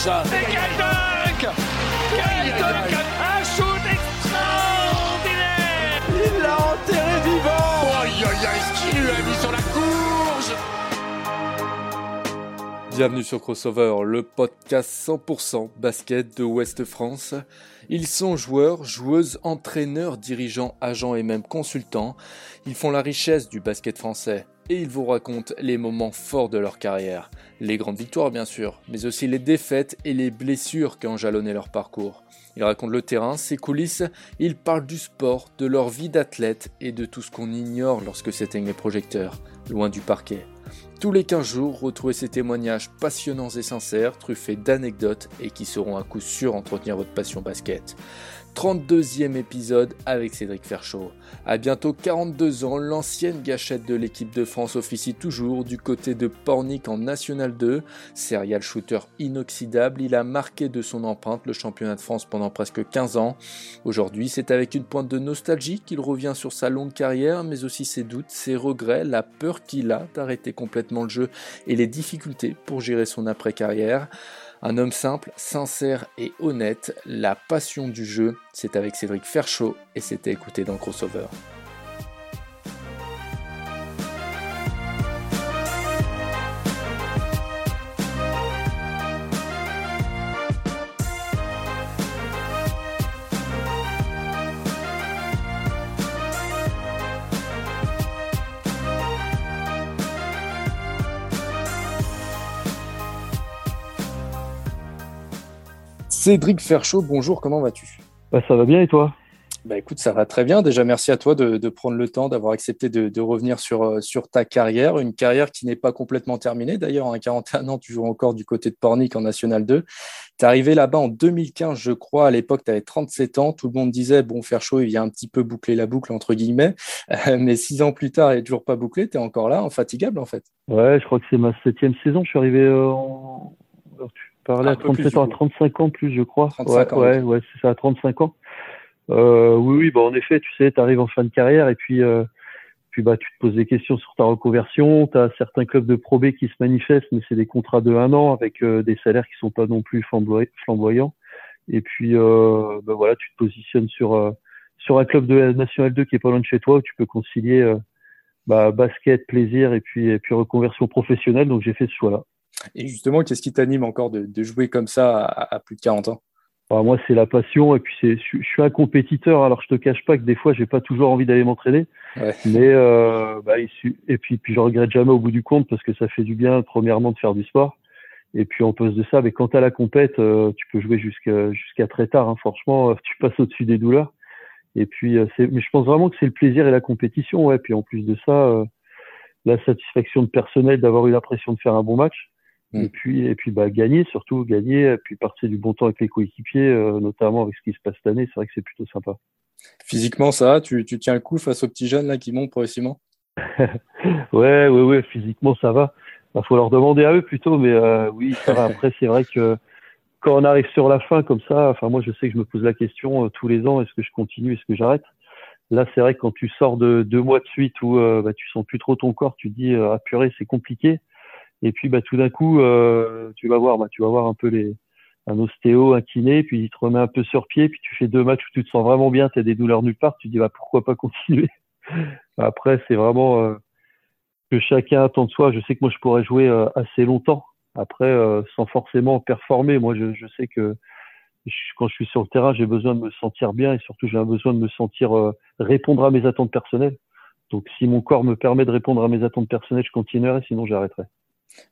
Et quel dunk Quel dunk Un shoot extraordinaire Il l'a enterré vivant. Aïe aïe aïe, ce qu'il lui a mis sur la courge Bienvenue sur Crossover, le podcast 100% basket de Ouest France. Ils sont joueurs, joueuses, entraîneurs, dirigeants, agents et même consultants. Ils font la richesse du basket français et ils vous racontent les moments forts de leur carrière. Les grandes victoires bien sûr, mais aussi les défaites et les blessures qui ont jalonné leur parcours. Ils racontent le terrain, ses coulisses, ils parlent du sport, de leur vie d'athlète et de tout ce qu'on ignore lorsque s'éteignent les projecteurs, loin du parquet. Tous les 15 jours, retrouvez ces témoignages passionnants et sincères, truffés d'anecdotes et qui seront à coup sûr entretenir votre passion basket. 32e épisode avec Cédric Ferchaud. À bientôt 42 ans, l'ancienne gâchette de l'équipe de France officie toujours du côté de Pornic en National 2. Serial shooter inoxydable, il a marqué de son empreinte le championnat de France pendant presque 15 ans. Aujourd'hui, c'est avec une pointe de nostalgie qu'il revient sur sa longue carrière, mais aussi ses doutes, ses regrets, la peur qu'il a d'arrêter complètement le jeu et les difficultés pour gérer son après-carrière. Un homme simple, sincère et honnête, la passion du jeu, c'est avec Cédric Ferchaud et c'était écouté dans Crossover. Cédric Ferchaud, bonjour, comment vas-tu? Bah, Ça va bien et toi? Bah écoute, ça va très bien. Déjà, merci à toi de, de prendre le temps, d'avoir accepté de, de, revenir sur, euh, sur ta carrière. Une carrière qui n'est pas complètement terminée. D'ailleurs, en 41 ans, tu joues encore du côté de Pornic en National 2. Tu es arrivé là-bas en 2015, je crois. À l'époque, tu avais 37 ans. Tout le monde disait, bon, faire chaud, il vient un petit peu boucler la boucle, entre guillemets. Euh, mais six ans plus tard, il n'est toujours pas bouclé. Tu es encore là, infatigable, en fait. Ouais, je crois que c'est ma septième saison. Je suis arrivé euh, en. À 37 ans, à 35 ans plus, je crois. 35 ouais, ans, ouais, ouais c'est ça, à 35 ans. Euh, oui, oui, bah en effet, tu sais, tu arrives en fin de carrière et puis, euh, puis bah, tu te poses des questions sur ta reconversion. Tu as certains clubs de Pro B qui se manifestent, mais c'est des contrats de un an avec euh, des salaires qui sont pas non plus flamboyants. Et puis, euh, bah, voilà, tu te positionnes sur, euh, sur un club de la National 2 qui est pas loin de chez toi où tu peux concilier euh, bah, basket, plaisir et puis, et puis reconversion professionnelle. Donc, j'ai fait ce choix-là. Et justement, qu'est-ce qui t'anime encore de, de, jouer comme ça à, à plus de 40 ans? Alors moi, c'est la passion et puis c'est, je, je, suis un compétiteur. Alors je te cache pas que des fois, j'ai pas toujours envie d'aller m'entraîner, ouais. mais euh, bah, et puis puis je regrette jamais au bout du compte parce que ça fait du bien, premièrement, de faire du sport. Et puis en plus de ça, mais quand t'as la compète, euh, tu peux jouer jusqu'à jusqu'à très tard. Hein. Franchement, tu passes au-dessus des douleurs. Et puis, euh, c'est, mais je pense vraiment que c'est le plaisir et la compétition. Ouais. Puis en plus de ça, euh, la satisfaction de personnel d'avoir eu l'impression de faire un bon match. Et puis, et puis bah, gagner, surtout gagner, et puis passer du bon temps avec les coéquipiers, euh, notamment avec ce qui se passe cette année, c'est vrai que c'est plutôt sympa. Physiquement, ça va? Tu, tu tiens le coup face aux petits jeunes là, qui montent progressivement? Ouais, ouais, ouais, physiquement, ça va. Il bah, faut leur demander à eux plutôt, mais euh, oui, ça va. Après, c'est vrai que quand on arrive sur la fin comme ça, enfin, moi, je sais que je me pose la question euh, tous les ans est-ce que je continue, est-ce que j'arrête? Là, c'est vrai que quand tu sors de deux mois de suite où euh, bah, tu sens plus trop ton corps, tu te dis ah purée, c'est compliqué. Et puis bah tout d'un coup, euh, tu vas voir, bah tu vas voir un peu les un ostéo, un kiné, puis il te remet un peu sur pied, puis tu fais deux matchs où tu te sens vraiment bien, tu as des douleurs nulle part, tu te dis bah pourquoi pas continuer? Après c'est vraiment euh, que chacun attend de soi. Je sais que moi je pourrais jouer euh, assez longtemps. Après euh, sans forcément performer, moi je, je sais que je, quand je suis sur le terrain, j'ai besoin de me sentir bien et surtout j'ai besoin de me sentir euh, répondre à mes attentes personnelles. Donc si mon corps me permet de répondre à mes attentes personnelles, je continuerai, sinon j'arrêterai.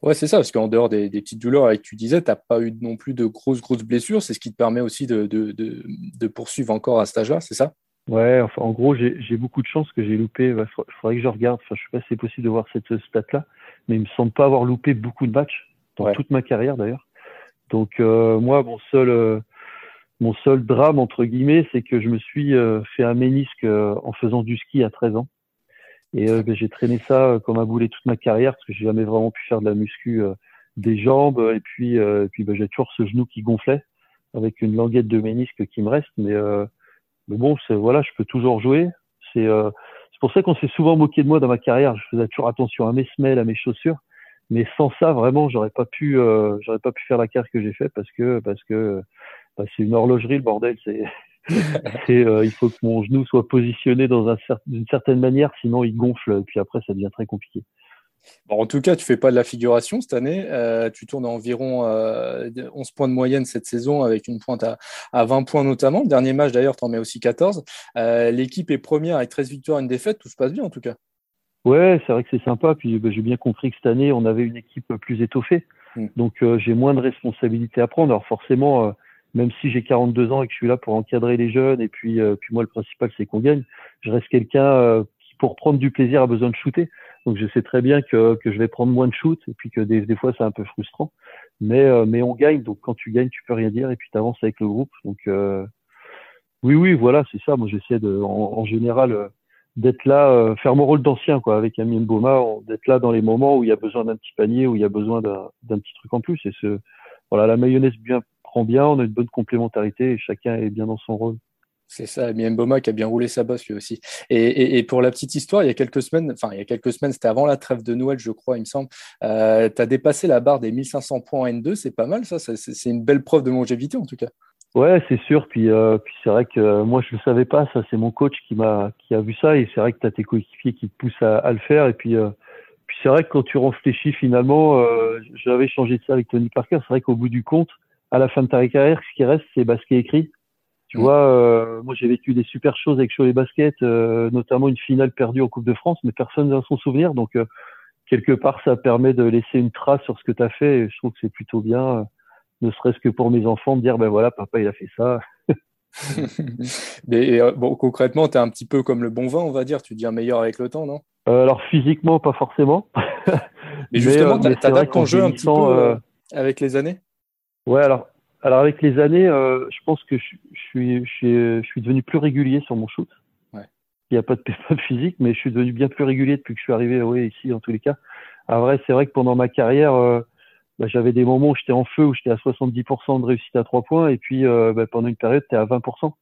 Ouais, c'est ça, parce qu'en dehors des, des, petites douleurs, tu disais, tu n'as pas eu non plus de grosses, grosses blessures. C'est ce qui te permet aussi de, de, de, de poursuivre encore à cet âge-là, c'est ça? Ouais, enfin, en gros, j'ai beaucoup de chance que j'ai loupé. Il faudrait que je regarde. Enfin, je sais pas si c'est possible de voir cette stat-là, mais il me semble pas avoir loupé beaucoup de matchs dans ouais. toute ma carrière d'ailleurs. Donc, euh, moi, mon seul, euh, mon seul drame, entre guillemets, c'est que je me suis euh, fait un ménisque en faisant du ski à 13 ans. Et euh, j'ai traîné ça euh, comme un boulet toute ma carrière parce que j'ai jamais vraiment pu faire de la muscu euh, des jambes. Et puis, euh, et puis ben, j'ai toujours ce genou qui gonflait avec une languette de ménisque qui me reste. Mais, euh, mais bon, c'est voilà, je peux toujours jouer. C'est c'est pour ça qu'on s'est souvent moqué de moi dans ma carrière. Je faisais toujours attention à mes semelles, à mes chaussures. Mais sans ça, vraiment, j'aurais pas pu, euh, j'aurais pas pu faire la carrière que j'ai fait parce que parce que bah, c'est une horlogerie le bordel. C'est, c'est euh, il faut que mon genou soit positionné dans un d'une certaine manière, sinon il gonfle et puis après ça devient très compliqué. Bon, en tout cas, tu fais pas de la figuration cette année. Euh, tu tournes à environ 11 euh, points de moyenne cette saison avec une pointe à, à 20 points notamment. Le dernier match d'ailleurs, tu en mets aussi 14. Euh, l'équipe est première avec 13 victoires et une défaite. Tout se passe bien en tout cas. Ouais, c'est vrai que c'est sympa. Puis bah, j'ai bien compris que cette année, on avait une équipe plus étoffée. Mm. Donc j'ai moins de responsabilités à prendre. Alors forcément, même si j'ai 42 ans et que je suis là pour encadrer les jeunes, et puis, puis moi le principal c'est qu'on gagne, je reste quelqu'un qui pour prendre du plaisir a besoin de shooter. Donc je sais très bien que, que je vais prendre moins de shoot et puis que des, des fois c'est un peu frustrant. Mais, euh, mais on gagne, donc quand tu gagnes, tu peux rien dire et puis tu avances avec le groupe. Donc euh, oui, oui, voilà, c'est ça. Moi j'essaie de, en, général euh, d'être là, faire mon rôle d'ancien quoi, avec Amine Boma, d'être là dans les moments où il y a besoin d'un petit panier, où il y a besoin d'un petit truc en plus. Et ce, voilà, la mayonnaise bien prend bien, on a une bonne complémentarité et chacun est bien dans son rôle. C'est ça, Mien Boma qui a bien roulé sa bosse lui aussi. Et, pour la petite histoire, il y a quelques semaines, enfin il y a quelques semaines, c'était avant la trêve de Noël, je crois, il me semble, euh, tu as dépassé la barre des 1500 points en N2, c'est pas mal ça, c'est une belle preuve de longévité en tout cas. Ouais, c'est sûr. Puis, euh, puis c'est vrai que moi, je ne le savais pas. Ça, c'est mon coach qui m'a qui a vu ça. Et c'est vrai que tu as tes coéquipiers qui te poussent à, le faire. Et puis, euh, puis c'est vrai que quand tu réfléchis finalement, j'avais changé de ça avec Tony Parker. C'est vrai qu'au bout du compte, à la fin de ta carrière, ce qui reste, c'est est écrit. Tu mm. vois, euh, moi j'ai vécu des super choses avec Cholet Basket, euh, notamment une finale perdue en Coupe de France, mais personne n'a son souvenir. Donc euh, quelque part, ça permet de laisser une trace sur ce que tu as fait. Et je trouve que c'est plutôt bien, ne serait-ce que pour mes enfants, de dire ben voilà, papa il a fait ça. mais bon, concrètement, tu es un petit peu comme le bon vin, on va dire. Tu deviens meilleur avec le temps, non? Alors physiquement, pas forcément. mais justement, tu as, ton jeu un petit peu avec les années? Ouais, alors alors avec les années, euh, je pense que je, suis, je, suis, devenu plus régulier sur mon shoot. Ouais. Il n'y a pas de pépin physique, mais je suis devenu bien plus régulier depuis que je suis arrivé oui, ici en tous les cas. Alors vrai, c'est vrai que pendant ma carrière, euh, bah, j'avais des moments où j'étais en feu, où j'étais à 70% de réussite à trois points, et puis euh, bah, pendant une période, tu à 20%.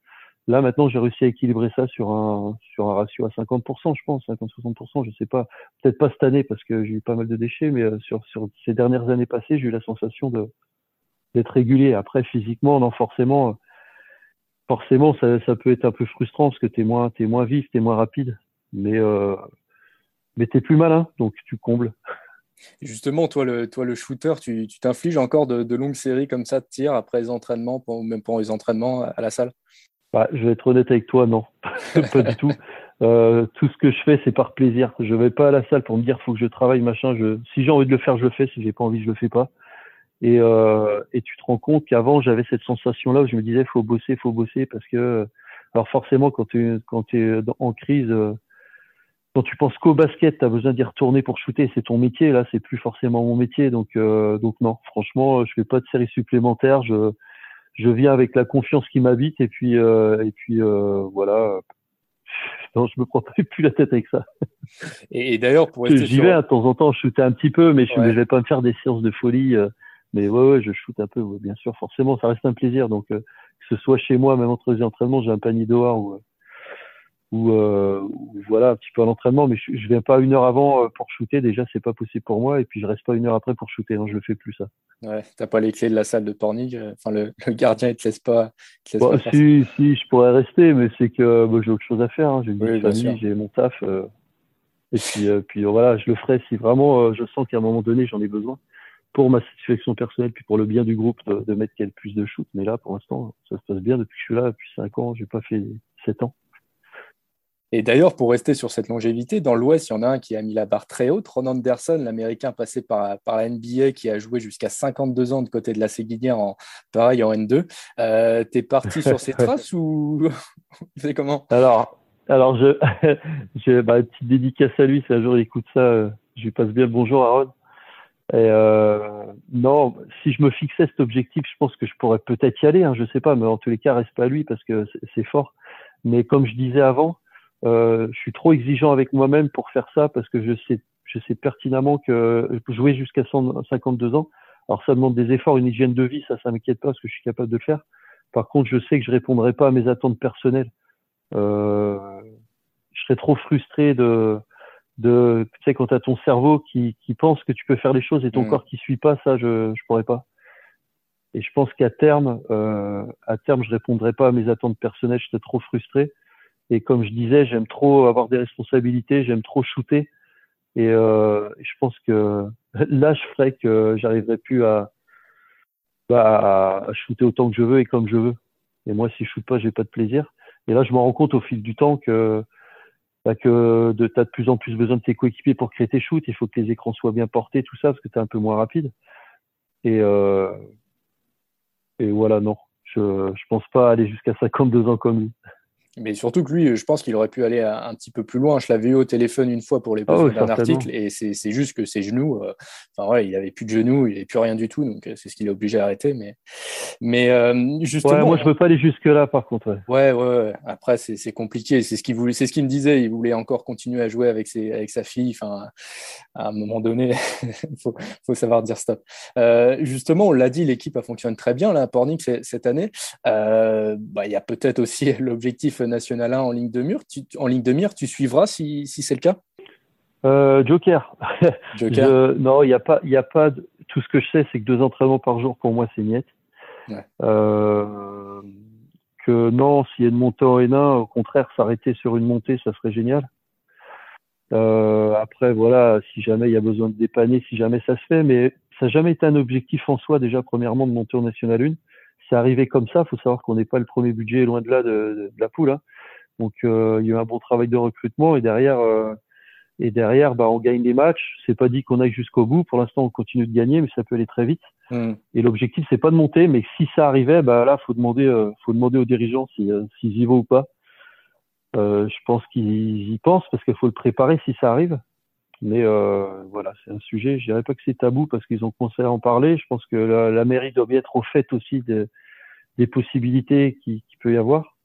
Là maintenant, j'ai réussi à équilibrer ça sur un sur un ratio à 50%, je pense, 50-60%, je sais pas. Peut-être pas cette année parce que j'ai eu pas mal de déchets, mais sur sur ces dernières années passées, j'ai eu la sensation de d'être régulier. Après, physiquement, non, forcément, forcément, ça, ça, peut être un peu frustrant parce que tu es moins, es moins vif, tu es moins rapide, mais, euh, mais tu es plus malin, donc tu combles. Justement, toi le, toi, le shooter, tu t'infliges encore de, longues séries comme ça de tirs après les entraînements, ou même pendant les entraînements à la salle? Bah, Je vais être honnête avec toi, non, pas du tout. Euh, tout ce que je fais, c'est par plaisir. Je vais pas à la salle pour me dire faut que je travaille, machin. Je, si j'ai envie de le faire, je le fais. Si j'ai pas envie, je le fais pas. Et, euh, et tu te rends compte qu'avant, j'avais cette sensation-là où je me disais, faut bosser, faut bosser, parce que, alors forcément, quand tu quand es en crise, euh, quand tu penses qu'au basket, tu as besoin d'y retourner pour shooter, c'est ton métier. Là, c'est plus forcément mon métier. Donc, euh, donc non, franchement, je fais pas de série supplémentaire. Je, je viens avec la confiance qui m'habite et puis, euh, et puis euh, voilà. Non, je me prends plus la tête avec ça. Et, d'ailleurs, pour J'y vais de temps en temps, je shootais un petit peu, mais je ne vais pas me faire des séances de folie. Mais ouais, ouais, je shoot un peu, bien sûr. Forcément, ça reste un plaisir. Donc, euh, que ce soit chez moi, même entre les entraînements, j'ai un panier dehors ou, ou, euh, voilà, un petit peu à l'entraînement. Mais je, je viens pas une heure avant euh, pour shooter. Déjà, c'est pas possible pour moi. Et puis, je reste pas une heure après pour shooter. Non, je le fais plus ça. Ouais, t'as pas les clés de la salle de Pornig. Enfin, le, le, gardien, il te laisse pas. Te laisse pas si, si, je pourrais rester, mais c'est que bah, j'ai autre chose à faire. Hein. J'ai une famille, j'ai mon taf. et puis, puis voilà, je le ferai si vraiment je sens qu'à un moment donné, j'en ai besoin pour ma satisfaction personnelle, puis pour le bien du groupe, de, mettre quel plus de shoot. Mais là, pour l'instant, ça se passe bien depuis que je suis là, depuis 5 ans. J'ai pas fait 7 ans. Et d'ailleurs, pour rester sur cette longévité, dans l'Ouest, il y en a un qui a mis la barre très haute. Ron Anderson, l'Américain passé par, par la NBA, qui a joué jusqu'à 52 ans de côté de la Séguinière, en, pareil en N2. Euh, T'es parti sur ses traces ou c'est comment? Alors, alors je, je bah, petite dédicace à lui. Si un jour il écoute ça, euh, je lui passe bien le bonjour à Ron. Et euh, non, si je me fixais cet objectif, je pense que je pourrais peut-être y aller. Hein, je sais pas, mais en tous les cas, reste pas lui parce que c'est fort. Mais comme je disais avant, euh, je suis trop exigeant avec moi-même pour faire ça parce que je sais, je sais pertinemment que jouer jusqu'à 52 ans, alors ça demande des efforts, une hygiène de vie, ça, ça m'inquiète pas parce que je suis capable de le faire. Par contre, je sais que je répondrai pas à mes attentes personnelles. Euh, je serais trop frustré de de tu sais quand t'as ton cerveau qui, qui pense que tu peux faire les choses et ton Mm. corps qui suit pas ça je je pourrais pas. Et je pense qu'à terme euh, à terme je répondrai pas à mes attentes personnelles j'étais trop frustré. Et comme je disais j'aime trop avoir des responsabilités j'aime trop shooter. Et euh, je pense que là je ferais que j'arriverai plus à bah, à shooter autant que je veux et comme je veux. Et moi si je shoot pas j'ai pas de plaisir. Et là je me rends compte au fil du temps que bah, que de, de plus en plus besoin de tes coéquipiers pour créer tes shoots. Il faut que les écrans soient bien portés, tout ça, parce que tu es un peu moins rapide. Et, euh, et voilà, non. Je ne pense pas aller jusqu'à 52 ans comme lui. Mais surtout que lui, je pense qu'il aurait pu aller un, petit peu plus loin. Je l'avais eu au téléphone une fois pour les oui, d'un article, et c'est juste que ses genoux, euh, enfin ouais, il avait plus de genoux, il avait plus rien du tout, donc euh, c'est ce qu'il est obligé d'arrêter. Mais, mais euh, justement, Ouais, moi, je veux pas aller jusque-là, par contre. ouais. Ouais. Après, c'est compliqué. C'est ce qu'il voulait, c'est ce qu'il me disait. Il voulait encore continuer à jouer avec ses, avec sa fille. Enfin, à un moment donné, faut, faut savoir dire stop. Euh, justement, on l'a dit, l'équipe a fonctionné très bien là à Pornic cette année. Bah, il y a peut-être aussi l'objectif national 1 en ligne de mur. Tu, en ligne de mire, tu suivras si, si c'est le cas? Euh, Joker. Joker. Je- non, il n'y a pas, il a pas. de- Tout ce que je sais, c'est que deux entraînements par jour pour moi, c'est niette. Ouais. Euh, que non, s'il y a une montée en N1, au contraire, s'arrêter sur une montée, ça serait génial. Euh, après, voilà, si jamais il y a besoin de dépanner, si jamais ça se fait, mais ça n'a jamais été un objectif en soi, déjà, premièrement, de monter en National 1. C'est arrivé comme ça. Il faut savoir qu'on n'est pas le premier budget loin de là de, de- de la poule. hein. Donc, euh, il y a eu un bon travail de recrutement et derrière, euh, et derrière, bah, on gagne les matchs. C'est pas dit qu'on aille jusqu'au bout. Pour l'instant, on continue de gagner, mais ça peut aller très vite. Hmm. Et l'objectif, c'est pas de monter, mais si ça arrivait, bah là, faut demander, euh, faut demander aux dirigeants si, s'ils y vont ou pas. Je pense qu'ils y pensent parce qu'il faut le préparer si ça arrive. Mais euh, voilà, c'est un sujet. Je dirais pas que c'est tabou parce qu'ils ont commencé à en parler. Je pense que la, mairie doit bien être au fait aussi de- des possibilités qui, qui peut y avoir.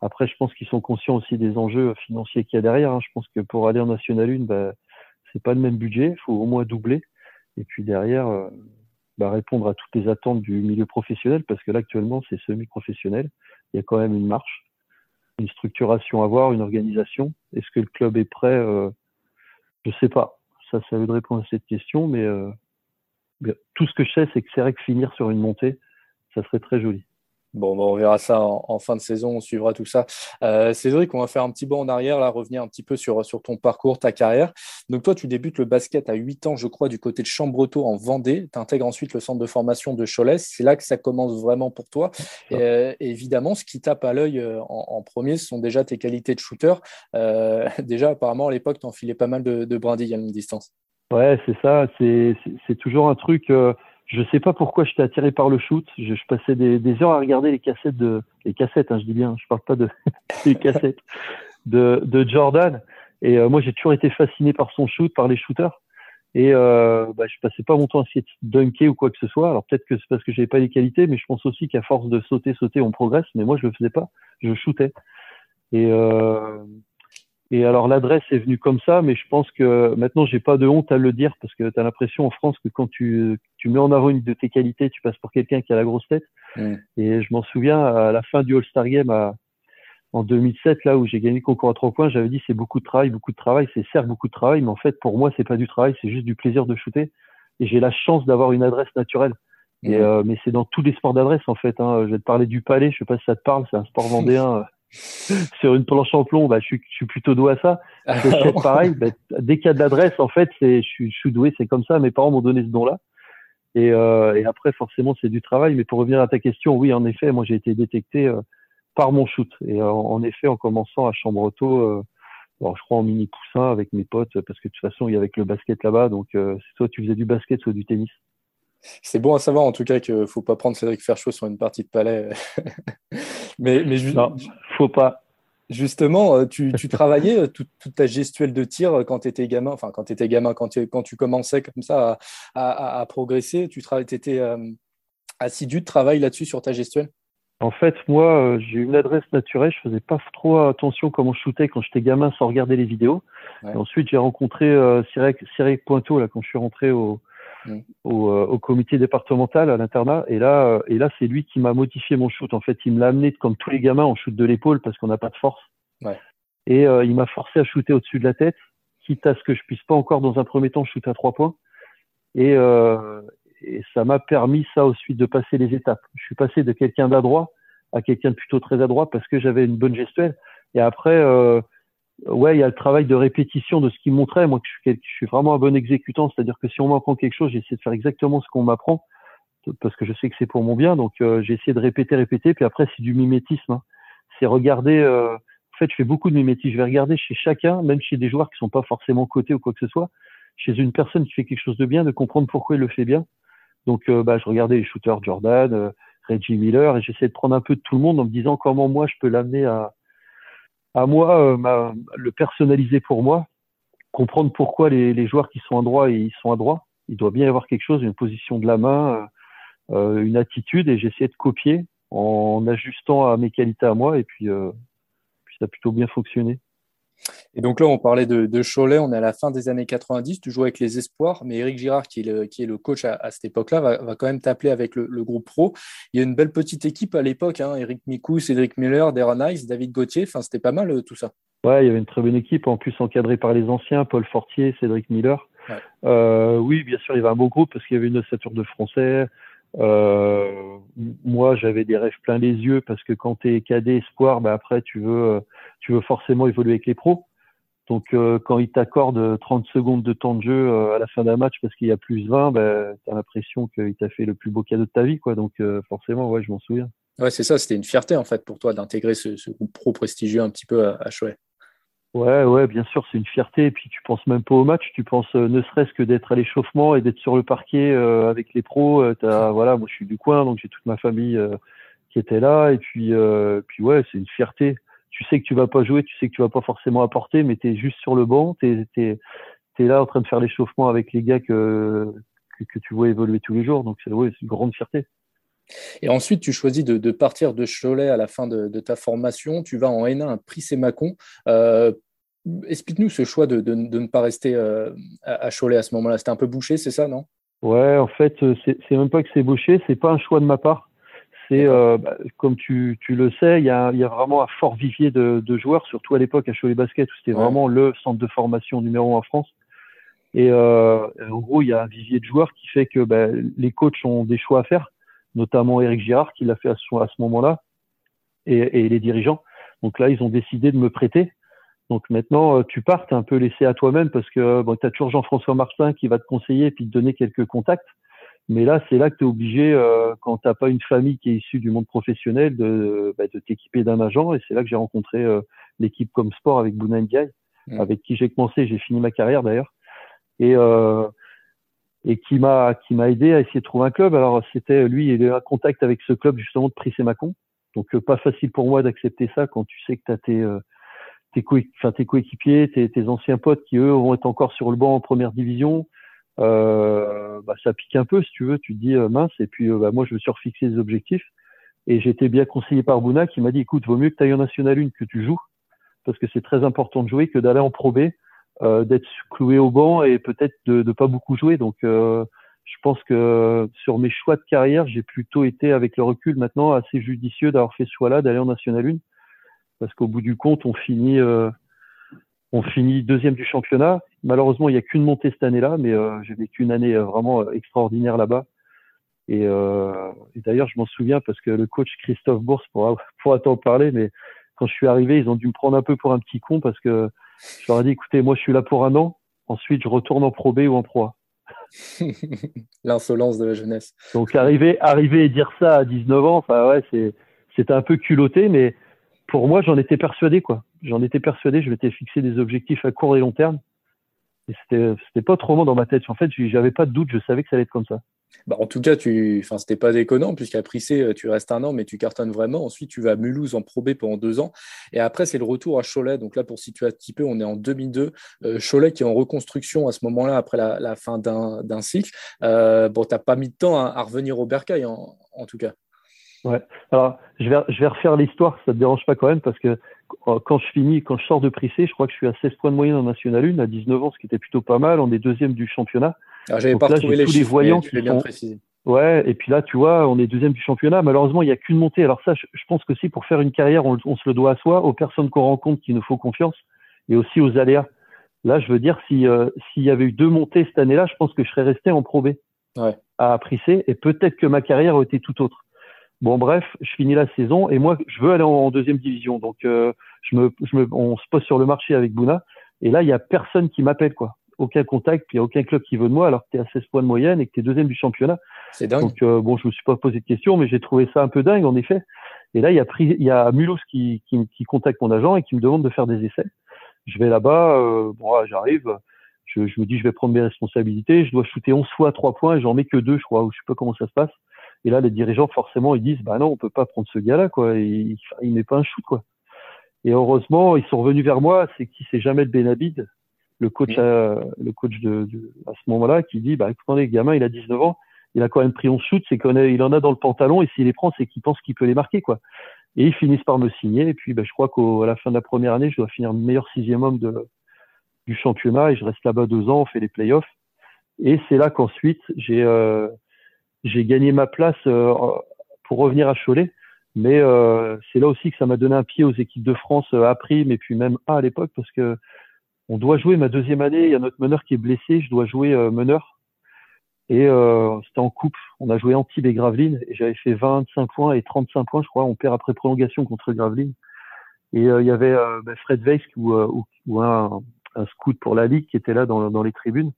Après, je pense qu'ils sont conscients aussi des enjeux financiers qu'il y a derrière. hein. Je pense que pour aller en National 1, bah, c'est pas le même budget. Il faut au moins doubler. Et puis derrière, euh, bah, répondre à toutes les attentes du milieu professionnel, parce que là actuellement c'est semi-professionnel. Il y a quand même une marche, une structuration à voir, une organisation. Est-ce que le club est prêt euh, Je sais pas. Ça, ça veut répondre à cette question, mais, euh, mais tout ce que je sais, c'est que c'est vrai que finir sur une montée, ça serait très joli. Bon, bon, on verra ça en, en fin de saison, on suivra tout ça. Euh, Cédric, on va faire un petit bond en arrière, là, revenir un petit peu sur, sur ton parcours, ta carrière. Donc toi, tu débutes le basket à 8 ans, je crois, du côté de Chambretot en Vendée. Tu intègres ensuite le centre de formation de Cholet. C'est là que ça commence vraiment pour toi. Et, euh, évidemment, ce qui tape à l'œil euh, en, en premier, ce sont déjà tes qualités de shooter. Euh, déjà, apparemment, à l'époque, tu enfilais pas mal de, de brindilles à longue distance. Ouais, c'est ça. C'est toujours un truc. euh, je sais pas pourquoi j'étais attiré par le shoot. Je, je passais des, des heures à regarder les cassettes de les cassettes. Hein, je dis bien. Je parle pas de les cassettes de, de Jordan. Et euh, moi, j'ai toujours été fasciné par son shoot, par les shooters. Et euh, bah, je passais pas mon temps à essayer de dunker ou quoi que ce soit. Alors peut-être que c'est parce que j'avais pas les qualités, mais je pense aussi qu'à force de sauter, sauter, on progresse. Mais moi, je le faisais pas. Je shootais. Et euh, et alors l'adresse est venue comme ça, mais je pense que maintenant j'ai pas de honte à le dire parce que tu as l'impression en France que quand tu, tu mets en avant une de tes qualités, tu passes pour quelqu'un qui a la grosse tête. Et je m'en souviens à la fin du All-Star Game à, en 2007, là où j'ai gagné le concours à trois points, j'avais dit c'est beaucoup de travail, beaucoup de travail. C'est certes beaucoup de travail, mais en fait pour moi c'est pas du travail, c'est juste du plaisir de shooter. Et j'ai la chance d'avoir une adresse naturelle. Et, euh, mais c'est dans tous les sports d'adresse en fait. Hein. Je vais te parler du palais, je sais pas si ça te parle, c'est un sport vendéen. Sur une planche en plomb, bah, je, suis, je suis plutôt doué à ça. Fléchette, pareil. Bah, dès qu'il y a de l'adresse, en fait, c'est, je, suis, je suis doué, c'est comme ça. Mes parents m'ont donné ce don-là. Et, euh, et après, forcément, c'est du travail. Mais pour revenir à ta question, oui, en effet, moi, j'ai été détecté euh, par mon shoot. Et euh, en effet, en commençant à Chambretot, euh, bon, je crois en mini poussin avec mes potes, parce que de toute façon, il y avait que le basket là-bas. Donc, euh, soit tu faisais du basket, soit du tennis. C'est bon à savoir en tout cas qu'il ne faut pas prendre Cédric Ferchaud sur une partie de palais. mais mais ju- Non, faut pas. justement, euh, tu, tu travaillais euh, toute, toute ta gestuelle de tir euh, quand tu étais gamin, enfin quand tu étais gamin, quand tu, quand tu commençais comme ça à, à- à progresser, tu étais assidu de travail là-dessus sur ta gestuelle? En fait, moi, j'ai une adresse naturelle. Je faisais pas trop attention comment je shootais quand j'étais gamin sans regarder les vidéos. Ouais. Et ensuite, j'ai rencontré euh, Cyril Pointeau là quand je suis rentré au, Mm. au, euh, au comité départemental à l'internat. Et là, euh, et là, c'est lui qui m'a modifié mon shoot. En fait, il me l'a amené comme tous les gamins en shoot de l'épaule parce qu'on n'a pas de force. Ouais. Et euh, il m'a forcé à shooter au-dessus de la tête, quitte à ce que je puisse pas encore dans un premier temps shooter à trois points. Et, euh, et ça m'a permis ça ensuite de passer les étapes. Je suis passé de quelqu'un d'adroit à quelqu'un de plutôt très adroit parce que j'avais une bonne gestuelle. Et après, euh, ouais, il y a le travail de répétition de ce qu'il montrait. Moi, je suis, je suis vraiment un bon exécutant, c'est-à-dire que si on m'apprend quelque chose, j'essaie de faire exactement ce qu'on m'apprend parce que je sais que c'est pour mon bien. Donc, euh, j'ai essayé de répéter, répéter. Puis après, c'est du mimétisme. Hein. C'est regarder. Euh, en fait, je fais beaucoup de mimétisme. Je vais regarder chez chacun, même chez des joueurs qui sont pas forcément cotés ou quoi que ce soit, chez une personne qui fait quelque chose de bien, de comprendre pourquoi il le fait bien. Donc, euh, bah, je regardais les shooters Jordan, Reggie Miller, et j'essaie de prendre un peu de tout le monde en me disant comment moi je peux l'amener à, à moi, ma, le personnaliser pour moi, comprendre pourquoi les, joueurs qui sont à droit, ils sont à droit. Il doit bien y avoir quelque chose, une position de la main, euh, une attitude et j'essayais de copier en ajustant à mes qualités à moi et puis, euh, puis ça a plutôt bien fonctionné. Et donc là, on parlait de, de, Cholet, on est à la fin des années 90, tu joues avec les Espoirs, mais Eric Girard, qui est le, qui est le coach à, cette époque-là, va, va, quand même t'appeler avec le, le, groupe pro. Il y a une belle petite équipe à l'époque, hein, Eric Mikou, Cédric Miller, Darren Ice, David Gauthier, enfin, c'était pas mal euh, tout ça. Ouais, il y avait une très bonne équipe, en plus encadrée par les anciens, Paul Fortier, Cédric Miller. Ouais. Euh, oui, bien sûr, il y avait un beau groupe parce qu'il y avait une ossature de français, euh, moi, j'avais des rêves plein les yeux parce que quand tu es cadet espoir, bah après tu veux, tu veux forcément évoluer avec les pros. Donc euh, quand ils t'accordent 30 secondes de temps de jeu euh, à la fin d'un match parce qu'il y a plus 20, bah, tu l'impression qu'il t'a fait le plus beau cadeau de ta vie. Quoi. Donc euh, forcément, ouais, je m'en souviens. Ouais, c'est ça, c'était une fierté en fait pour toi d'intégrer ce, groupe pro prestigieux un petit peu à, à Cholet. Ouais, ouais, bien sûr, c'est une fierté. Et puis tu penses même pas au match, tu penses euh, ne serait-ce que d'être à l'échauffement et d'être sur le parquet euh, avec les pros. Euh, as, voilà, moi je suis du coin, donc j'ai toute ma famille qui était là. Et puis, puis ouais, c'est une fierté. Tu sais que tu vas pas jouer, tu sais que tu vas pas forcément apporter, mais tu es juste sur le banc, tu es, là en train de faire l'échauffement avec les gars que, que, que, tu vois évoluer tous les jours. Donc c'est ouais, une grande fierté. Et ensuite, tu choisis de, de, partir de Cholet à la fin de, de, ta formation. Tu vas en N1 à Prix-Macon. Euh, Explique-nous ce choix de, ne pas rester euh, à Cholet à ce moment-là. C'était un peu bouché, c'est ça, non? Ouais, en fait, euh, c'est même pas que c'est bouché, c'est pas un choix de ma part. C'est euh, bah, comme tu, tu, le sais, il y a, y a, vraiment un fort vivier de, joueurs, surtout à l'époque à Cholet Basket, où c'était ouais. vraiment le centre de formation numéro un en France. Et en gros, il y a un vivier de joueurs qui fait que bah, les coachs ont des choix à faire, notamment Eric Girard qui l'a fait à ce, à ce moment-là, et, et les dirigeants. Donc là, ils ont décidé de me prêter. Donc maintenant, euh, tu pars, tu es un peu laissé à toi-même parce que bon, tu as toujours Jean-François Martin qui va te conseiller et puis te donner quelques contacts. Mais là, c'est là que tu es obligé, euh, quand tu pas une famille qui est issue du monde professionnel, de, bah, de t'équiper d'un agent. Et c'est là que j'ai rencontré euh, l'équipe comme sport avec Bouna Ndiaye, mmh. avec qui j'ai commencé, j'ai fini ma carrière d'ailleurs. Et, euh, et qui m'a qui m'a aidé à essayer de trouver un club. Alors c'était lui, il est en contact avec ce club justement de Prissé-Macon. Donc pas facile pour moi d'accepter ça quand tu sais que tu as tes enfin, tes coéquipiers, tes, tes, anciens potes qui eux vont être encore sur le banc en première division, euh, bah, ça pique un peu si tu veux. Tu te dis euh, mince. Et puis euh, bah, moi je me suis refixé des objectifs et été bien conseillé par Bouna qui m'a dit écoute vaut mieux que tu ailles en National 1 que tu joues parce que c'est très important de jouer que d'aller en Pro B, euh, d'être cloué au banc et peut-être de, de pas beaucoup jouer. Donc euh, je pense que sur mes choix de carrière, j'ai plutôt été avec le recul maintenant assez judicieux d'avoir fait ce choix-là d'aller en National 1 parce qu'au bout du compte, on finit, euh, on finit deuxième du championnat. Malheureusement, il n'y a qu'une montée cette année-là, mais euh, j'ai vécu une année euh, vraiment extraordinaire là-bas. Et, euh, d'ailleurs, je m'en souviens parce que le coach Christophe Bourse pourra, pourra t'en parler, mais quand je suis arrivé, ils ont dû me prendre un peu pour un petit con parce que je leur ai dit, écoutez, moi, je suis là pour un an. Ensuite, je retourne en Pro B ou en Pro A. L'insolence de la jeunesse. Donc, arriver, arriver et dire ça à 19 ans, enfin, ouais, c'est, c'était un peu culotté, mais pour moi, j'en étais persuadé, quoi. J'en étais persuadé, je m'étais fixé des objectifs à court et long terme. Et c'était, c'était pas trop loin dans ma tête. En fait, j'avais pas de doute, je savais que ça allait être comme ça. Bah, en tout cas, tu, enfin, c'était pas déconnant, puisqu'à Prissé, tu restes un an, mais tu cartonnes vraiment. Ensuite, tu vas à Mulhouse en Pro B pendant deux ans. Et après, c'est le retour à Cholet. Donc là, pour situer un petit peu, on est en 2002. Euh, Cholet qui est en reconstruction à ce moment-là, après la, fin d'un, cycle. Euh, bon, t'as pas mis de temps à, revenir au Bercail, en, en tout cas. Ouais. Alors, je vais, je vais refaire l'histoire, ça te dérange pas quand même, parce que quand je finis, quand je sors de Prissé, je crois que je suis à 16 points de moyenne en National 1, à 19 ans, ce qui était plutôt pas mal. On est deuxième du championnat. Alors, j'avais pas retrouvé les, chiffres, les voyants qui bien sont... précisé. Ouais, et puis là, tu vois, on est deuxième du championnat. Malheureusement, il n'y a qu'une montée. Alors ça, je, je pense que si pour faire une carrière, on, on, se le doit à soi, aux personnes qu'on rencontre qui nous font confiance, et aussi aux aléas. Là, je veux dire, si s'il y avait eu deux montées cette année-là, je pense que je serais resté en Pro B ouais. à Prissé et peut-être que ma carrière aurait été tout autre. Bon, bref, je finis la saison et moi, je veux aller en, deuxième division. Donc, je me, je me, on se pose sur le marché avec Bouna. Et là, il y a personne qui m'appelle, quoi. Aucun contact, puis il n'y a aucun club qui veut de moi, alors que tu es à 16 points de moyenne et que tu es deuxième du championnat. C'est dingue. Donc, euh, bon, je me suis pas posé de questions, mais j'ai trouvé ça un peu dingue, en effet. Et là, il y a, pris, il y a Mulhouse qui, qui, qui, contacte mon agent et qui me demande de faire des essais. Je vais là-bas, euh, bon, j'arrive, je, je, me dis, je vais prendre mes responsabilités, je dois shooter 11 fois à 3 points et j'en mets que deux, je crois, ou je sais pas comment ça se passe. Et là, les dirigeants, forcément, ils disent, bah non, on peut pas prendre ce gars-là, quoi. Il, il met pas un shoot, quoi. Et heureusement, ils sont revenus vers moi. C'est qui? C'est Jamel Benabid, le coach, le coach de, de à ce moment-là, qui dit, bah écoutez, les gamins, il a 19 ans, il a quand même pris 11 shoots, c'est qu'il en a dans le pantalon, et s'il les prend, c'est qu'il pense qu'il peut les marquer, quoi. Et ils finissent par me signer. Et puis, bah, je crois qu'à la fin de la première année, je dois finir meilleur sixième homme de, du championnat, et je reste là-bas deux ans, on fait les playoffs. Et c'est là qu'ensuite, j'ai euh, j'ai gagné ma place euh, pour revenir à Cholet. Mais euh, c'est là aussi que ça m'a donné un pied aux équipes de France à prime et puis même A à l'époque parce que on doit jouer ma deuxième année. Il y a notre meneur qui est blessé, je dois jouer euh, meneur. Et c'était en coupe. On a joué Antibes et Gravelines et j'avais fait 25 points et 35 points, je crois. On perd après prolongation contre Gravelines. Et il y avait bah, Fred Weiss ou un, un, scout pour la ligue qui était là dans, dans les tribunes.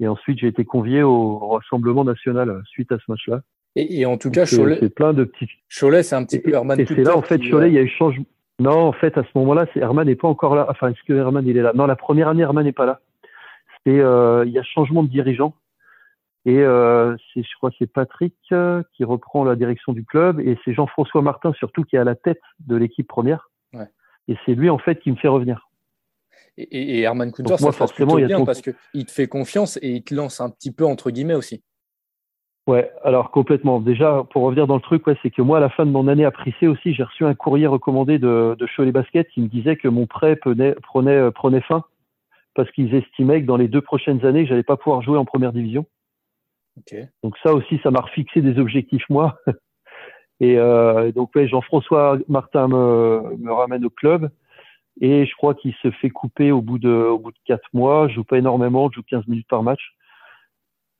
Et ensuite, j'ai été convié au rassemblement national suite à ce match-là. Et, et, en tout cas, Cholet, c'est plein de petits. Cholet, c'est un petit peu Herman. Et c'est là, en fait, Cholet, il y a eu changement. Non, en fait, à ce moment-là, c'est Herman n'est pas encore là. Enfin, est-ce que Herman il est là? Non, la première année, Herman n'est pas là. C'est euh, il y a changement de dirigeant. Et euh, c'est, je crois, que c'est Patrick euh, qui reprend la direction du club et c'est Jean-François Martin surtout qui est à la tête de l'équipe première. Ouais. Et c'est lui en fait qui me fait revenir. Et, et Herman ça moi, forcément, plutôt bien parce qu'il te fait confiance et il te lance un petit peu entre guillemets aussi. Ouais, alors complètement. Déjà, pour revenir dans le truc, ouais, c'est que moi, à la fin de mon année à Prissé aussi, j'ai reçu un courrier recommandé de, de Cholet Basket qui me disait que mon prêt prenait, prenait, euh, prenait fin parce qu'ils estimaient que dans les deux prochaines années, j'allais pas pouvoir jouer en première division. Donc ça aussi, ça m'a refixé des objectifs moi. Et euh, donc ouais, Jean-François Martin me, me ramène au club et je crois qu'il se fait couper au bout de au bout de quatre mois. Je joue pas énormément, je joue 15 minutes par match.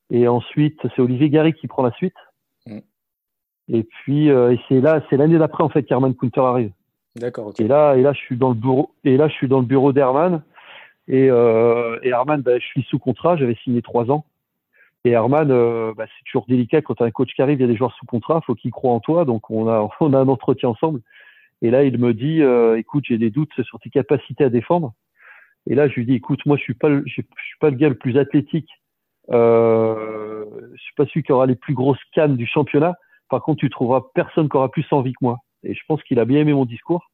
Et ensuite, c'est Olivier Garry qui prend la suite. Mm. Et puis euh, et c'est là, c'est l'année d'après en fait qu'Herman Kunter arrive. D'accord. Et là, et là, je suis dans le bureau. Et là, je suis dans le bureau d'Herman. Et, euh, et Herman, bah, je suis sous contrat. J'avais signé trois ans. Et Herman, euh, bah, c'est toujours délicat quand un coach qui arrive, il y a des joueurs sous contrat, faut qu'il croit en toi. Donc on a, on a un entretien ensemble. Et là, il me dit, euh, écoute, j'ai des doutes sur tes capacités à défendre. Et là, je lui dis, écoute, moi, je suis pas, le, je, suis pas le gars le plus athlétique. Euh, je suis pas celui qui aura les plus grosses cannes du championnat. Par contre, tu trouveras personne qui aura plus envie que moi. Et je pense qu'il a bien aimé mon discours.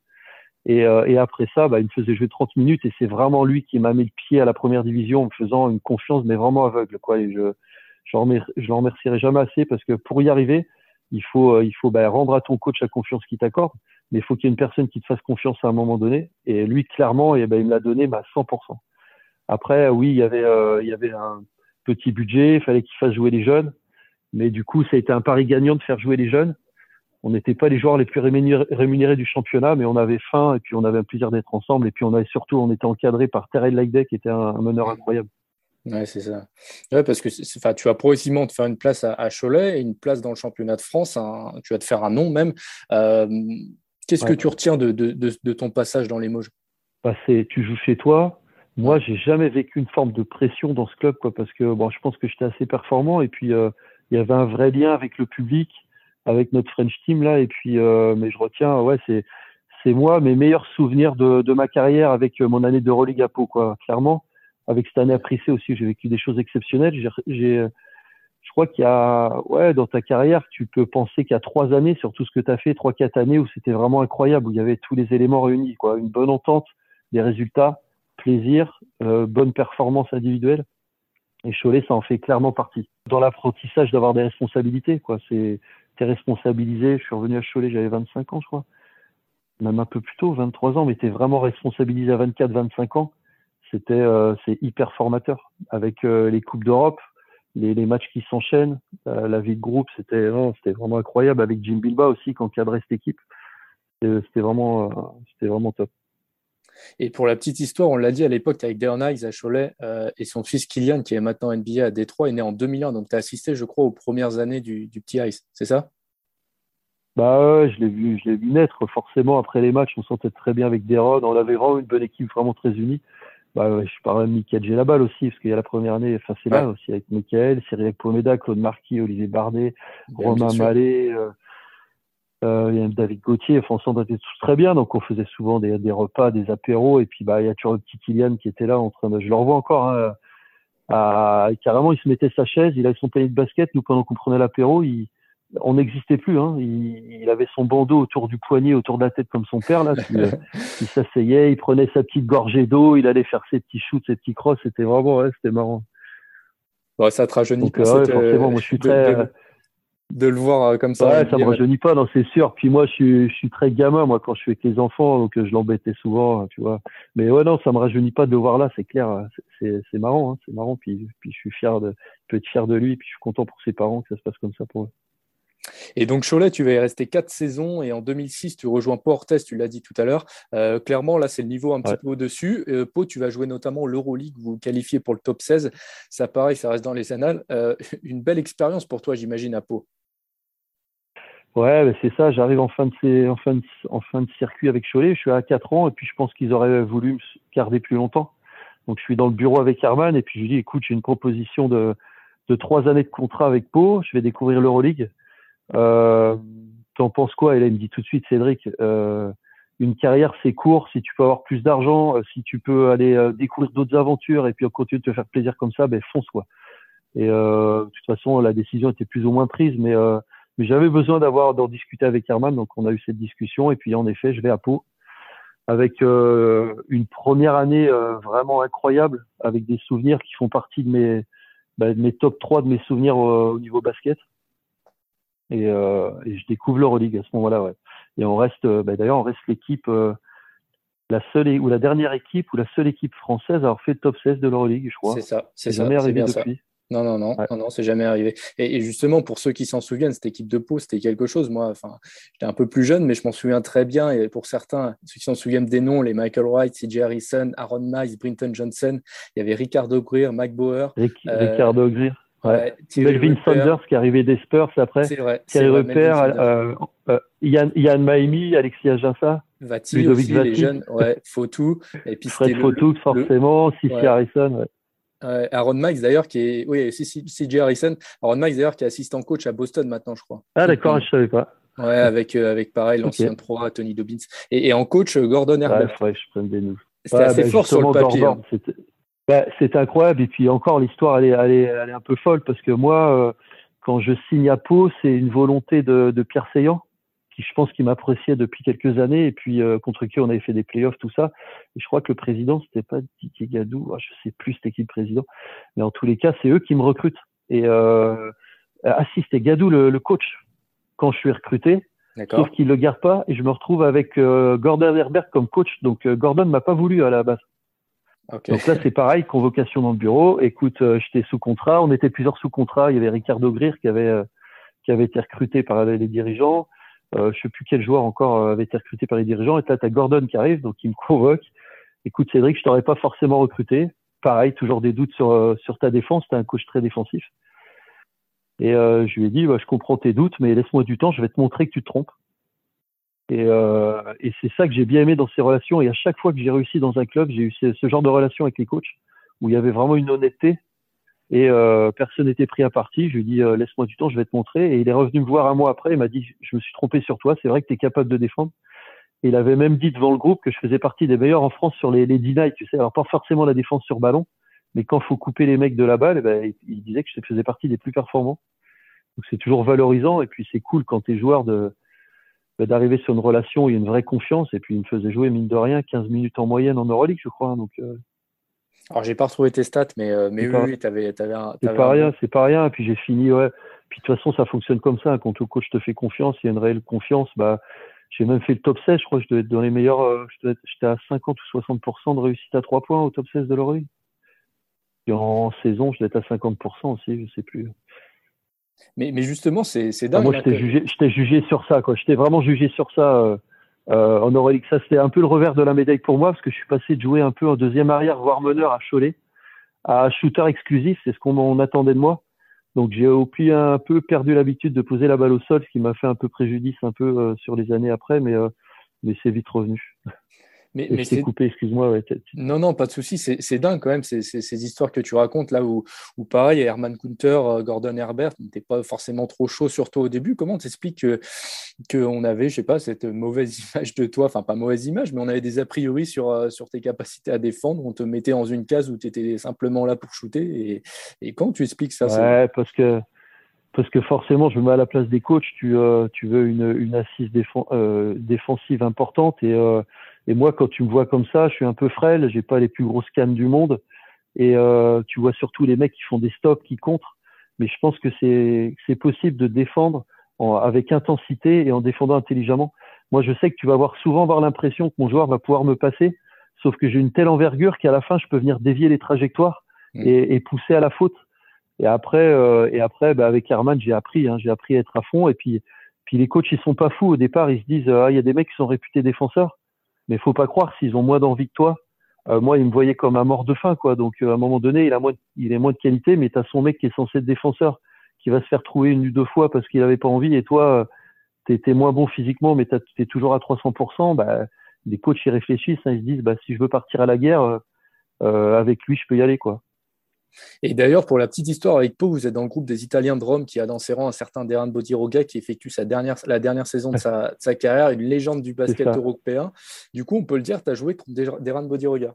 Et, euh, et après ça, bah, il me faisait jouer 30 minutes et c'est vraiment lui qui m'a mis le pied à la première division en me faisant une confiance, mais vraiment aveugle. Quoi. Et je je l'en remercierai jamais assez parce que pour y arriver, il faut, euh, il faut bah, rendre à ton coach la confiance qu'il t'accorde, mais il faut qu'il y ait une personne qui te fasse confiance à un moment donné. Et lui, clairement, et ben, il me l'a donné bah, 100%. Après, oui, il y avait, euh, il y avait un petit budget, il fallait qu'il fasse jouer les jeunes, mais du coup, ça a été un pari gagnant de faire jouer les jeunes. On n'était pas les joueurs les plus rémunérés, du championnat, mais on avait faim et puis on avait un plaisir d'être ensemble. Et puis on avait surtout, on était encadré par Terrell Lightdeck, qui était un, meneur incroyable. Ouais, c'est ça. Ouais, parce que tu vas progressivement te faire une place à, Cholet et une place dans le championnat de France. tu vas te faire un nom même. Euh, Qu'est-ce que tu retiens de, de, de, de ton passage dans les Mauges bah, tu joues chez toi. Moi, j'ai jamais vécu une forme de pression dans ce club, quoi, parce que bon, je pense que j'étais assez performant et puis euh, il y avait un vrai lien avec le public, avec notre French team là. Et puis, euh, mais je retiens, ouais, c'est c'est moi mes meilleurs souvenirs de, de ma carrière avec euh, mon année de Euroleague à Pau, quoi. Clairement, avec cette année à Prissé aussi, j'ai vécu des choses exceptionnelles. J'ai, je crois qu'il y a, ouais, dans ta carrière, tu peux penser qu'il y a trois années sur tout ce que tu as fait, trois, quatre années où c'était vraiment incroyable, où il y avait tous les éléments réunis, quoi. Une bonne entente, des résultats, plaisir, euh, bonne performance individuelle. Et Cholet, ça en fait clairement partie. Dans l'apprentissage d'avoir des responsabilités, quoi. C'est, t'es responsabilisé. Je suis revenu à Cholet, j'avais 25 ans, je crois. Même un peu plus tôt, 23 ans, mais t'es vraiment responsabilisé à 24, 25 ans. C'était, euh, c'est hyper formateur. Avec euh, les Coupes d'Europe, les, les matchs qui s'enchaînent, euh, la vie de groupe, c'était, vraiment incroyable. Avec Jim Bilba aussi, qui encadrait cette équipe. C'était, vraiment, euh, c'était vraiment top. Et pour la petite histoire, on l'a dit à l'époque, avec Darren à Cholet euh, et son fils Kylian, qui est maintenant NBA à Détroit, est né en 2001. Donc, tu as assisté, je crois, aux premières années du, petit Ice, c'est ça? Bah je l'ai vu, je l'ai vu naître. Forcément, après les matchs, on sentait très bien avec Deron. On avait vraiment une bonne équipe, vraiment très unie. Bah, je parlais de Michael Gélabal aussi, parce qu'il y a la première année, enfin c'est là aussi avec Michael, Cyril Pomeda, Claude Marquis, Olivier Bardet, Romain Mallet. Euh, euh, David Gauthier, enfin, on s'entendait tous très bien, donc on faisait souvent des, des, repas, des apéros, et puis bah il y a toujours le petit Kylian qui était là en train de, je le revois encore, hein, à, carrément il se mettait sa chaise, il avait son panier de basket, nous pendant qu'on prenait l'apéro, il, on n'existait plus, hein, il, il, avait son bandeau autour du poignet, autour de la tête comme son père là, il, il s'asseyait, il prenait sa petite gorgée d'eau, il allait faire ses petits shoots, ses petits crosses, c'était vraiment, ouais, c'était marrant. Bon, ça te rajeunit donc, euh, ouais, forcément, moi je suis très de le voir euh, comme ça. Ouais, ça me rajeunit pas, non, c'est sûr. Puis moi, je suis, je suis très gamin, moi, quand je suis avec les enfants, donc euh, je l'embêtais souvent, tu vois. Mais ouais, non, ça me rajeunit pas de le voir là, c'est clair. C'est, c'est marrant, hein, c'est marrant. Puis, puis je suis fier de, je peux être fier de lui, puis je suis content pour ses parents que ça se passe comme ça pour eux. Et donc Cholet, tu vas y rester quatre saisons et en 2006, tu rejoins Portes, tu l'as dit tout à l'heure. Euh, clairement, là, c'est le niveau un petit peu au-dessus. Euh, Pau, tu vas jouer notamment l'Euroleague, vous, qualifiez pour le top 16. Ça, pareil, ça reste dans les annales. une belle expérience pour toi, j'imagine, à Pau. Ouais, c'est ça. J'arrive en fin de en fin de, en fin de circuit avec Cholet. Je suis à 4 ans et puis je pense qu'ils auraient voulu me garder plus longtemps. Donc je suis dans le bureau avec Herman et puis je lui dis écoute, j'ai une proposition de de trois années de contrat avec Pau. Je vais découvrir l'Euroleague. Euh, T'en penses quoi Et là il me dit tout de suite Cédric, euh, une carrière c'est court. Si tu peux avoir plus d'argent, euh, si tu peux aller euh, découvrir d'autres aventures et puis continuer de te faire plaisir comme ça, ben fonce quoi. Et euh, de toute façon la décision était plus ou moins prise, mais mais j'avais besoin d'avoir d'en discuter avec Herman, donc on a eu cette discussion. Et puis en effet, je vais à Pau avec euh, une première année euh, vraiment incroyable, avec des souvenirs qui font partie de mes, bah, de mes top 3 de mes souvenirs euh, au niveau basket. Et, euh, et je découvre l'Euroleague à ce moment-là. Ouais. Et on reste, bah, d'ailleurs, on reste l'équipe, la seule ou la dernière équipe ou la seule équipe française à avoir fait le top 16 de l'Euroleague, je crois. C'est ça, c'est ça. Jamais arrivé depuis. Non, non, non, non, non c'est jamais arrivé. Et, justement, pour ceux qui s'en souviennent, cette équipe de Pau, c'était quelque chose. Moi, enfin, j'étais un peu plus jeune, mais je m'en souviens très bien. Et pour certains, ceux qui s'en souviennent des noms, les Michael Wright, CJ Harrison, Aaron Miles, Brinton Johnson, il y avait Ricardo Greer, Mike Bauer. Euh, Ricardo Greer. Ouais. Melvin Saunders qui est arrivé des Spurs après. C'est vrai. Thierry Repère, euh, euh, Yann, Yann Maimi, Alexis Aginsa. Vati aussi, les jeunes, ouais, Fautou. Et puis Fred Fautou, forcément, Sissi Harrison. Ouais. Aaron Max d'ailleurs qui est oui CJ Harrison Aaron Max d'ailleurs qui est assistant coach à Boston maintenant je crois ah d'accord je savais pas ouais avec euh, avec pareil l'ancien okay. 3 Tony Dobbins et, en coach Gordon Herbert ouais, je prenne des c'était assez bah, fort sur le papier Gordon, hein. Bah, c'était incroyable. Et puis encore l'histoire elle est, elle, est, elle est un peu folle parce que moi euh, quand je signe à Pau c'est une volonté de, de Pierre Seyant qui je pense qu'il m'appréciait depuis quelques années. Et puis euh, contre qui on avait fait des playoffs tout ça. Et je crois que le président c'était pas Didier Gadou ah, je sais plus c'était qui le président. Mais en tous les cas c'est eux qui me recrutent. Et euh, ah si c'était Gadou le, le, coach quand je suis recruté. Sauf qu'il le garde pas. Et je me retrouve avec euh, Gordon Herbert comme coach. Donc euh, Gordon m'a pas voulu à la base donc là c'est pareil convocation dans le bureau écoute euh, j'étais sous contrat on était plusieurs sous contrat il y avait Ricardo Greer qui avait euh, qui avait été recruté par les dirigeants euh, je sais plus quel joueur encore euh, avait été recruté par les dirigeants. Et là, tu as Gordon qui arrive, donc il me convoque. Écoute, Cédric, je t'aurais pas forcément recruté. Pareil, toujours des doutes sur, ta défense. Tu un coach très défensif. Et je lui ai dit, bah, je comprends tes doutes, mais laisse-moi du temps, je vais te montrer que tu te trompes. Et, euh, et c'est ça que j'ai bien aimé dans ces relations. Et à chaque fois que j'ai réussi dans un club, j'ai eu ce, genre de relation avec les coachs où il y avait vraiment une honnêteté et euh, personne n'était pris à partie. Je lui dit euh, laisse-moi du temps, je vais te montrer. Et il est revenu me voir un mois après. Il m'a dit je me suis trompé sur toi. C'est vrai que tu es capable de défendre. Et il avait même dit devant le groupe que je faisais partie des meilleurs en France sur les, les deny, tu sais. Alors pas forcément la défense sur ballon, mais quand faut couper les mecs de la balle, eh ben, il, disait que je faisais partie des plus performants. Donc c'est toujours valorisant. Et puis c'est cool quand tu es joueur de d'arriver sur une relation où il y a une vraie confiance. Et puis il me faisait jouer mine de rien 15 minutes en moyenne en Euroleague, je crois. Donc euh, alors, j'ai pas retrouvé tes stats, mais, euh, mais oui, tu avais, avais, un. C'est pas rien, c'est pas rien. Puis j'ai fini, ouais. Puis de toute façon, ça fonctionne comme ça. Quand le coach te fait confiance, il y a une réelle confiance. Bah, j'ai même fait le top 16. Je crois que je devais être dans les meilleurs. Euh, j'étais à 50 ou 60% de réussite à 3 points au top 16 de l'Euroleague. Et en saison, je devais être à 50% aussi, je sais plus. Mais, mais justement, c'est dingue. moi, j'étais jugé, jugé sur ça, quoi. J'étais vraiment jugé sur ça. Euh, Euh, en Euroleague, ça c'était un peu le revers de la médaille pour moi parce que je suis passé de jouer un peu en deuxième arrière, voire meneur à Cholet, à shooter exclusif, c'est ce qu'on attendait de moi. Donc j'ai au plus un peu perdu l'habitude de poser la balle au sol, ce qui m'a fait un peu préjudice un peu euh, sur les années après, mais euh, mais c'est vite revenu. Mais, mais c'est coupé, excuse-moi. Ouais, non, non, pas de souci. C'est dingue quand même ces, ces, histoires que tu racontes là où, où pareil, Herman Kunter, euh, Gordon Herbert n'étaient pas forcément trop chaud sur toi au début. Comment t'expliques que qu'on avait, je sais pas, cette mauvaise image de toi, enfin pas mauvaise image, mais on avait des a priori sur, euh, sur tes capacités à défendre. On te mettait dans une case où tu étais simplement là pour shooter. Et, et quand tu expliques ça Ouais, parce que parce que forcément, je me mets à la place des coachs. Tu, euh, tu veux une, une assise défensive importante et et moi, quand tu me vois comme ça, je suis un peu frêle, j'ai pas les plus grosses cannes du monde. Et euh, tu vois surtout les mecs qui font des stops, qui contrent. Mais je pense que c'est c'est possible de défendre avec intensité et en défendant intelligemment. Moi, je sais que tu vas avoir souvent avoir l'impression que mon joueur va pouvoir me passer, sauf que j'ai une telle envergure qu'à la fin, je peux venir dévier les trajectoires mmh. et, et pousser à la faute. Et après, euh, et après, bah, avec Herman, j'ai appris, hein, j'ai appris à être à fond. Et puis, puis les coachs, ils sont pas fous au départ. Ils se disent, ah, il y a des mecs qui sont réputés défenseurs. Mais faut pas croire s'ils ont moins d'envie que toi. Euh, moi, il me voyait comme un mort de faim, quoi. Donc, euh, à un moment donné, il a moins, il est moins de qualité, mais tu as son mec qui est censé être défenseur, qui va se faire trouver une ou deux fois parce qu'il avait pas envie, et toi, tu étais moins bon physiquement, mais tu es toujours à 300%. Bah, les coachs y réfléchissent, hein, ils se disent, bah, si je veux partir à la guerre, euh, avec lui, je peux y aller, quoi. Et d'ailleurs, pour la petite histoire avec Pau, vous êtes dans le groupe des Italiens de Rome qui a dans ses rangs un certain Deran Bodiroga qui effectue sa dernière, la dernière saison de sa, carrière, une légende du basket européen. Du coup, on peut le dire, tu as joué contre Deran Bodiroga.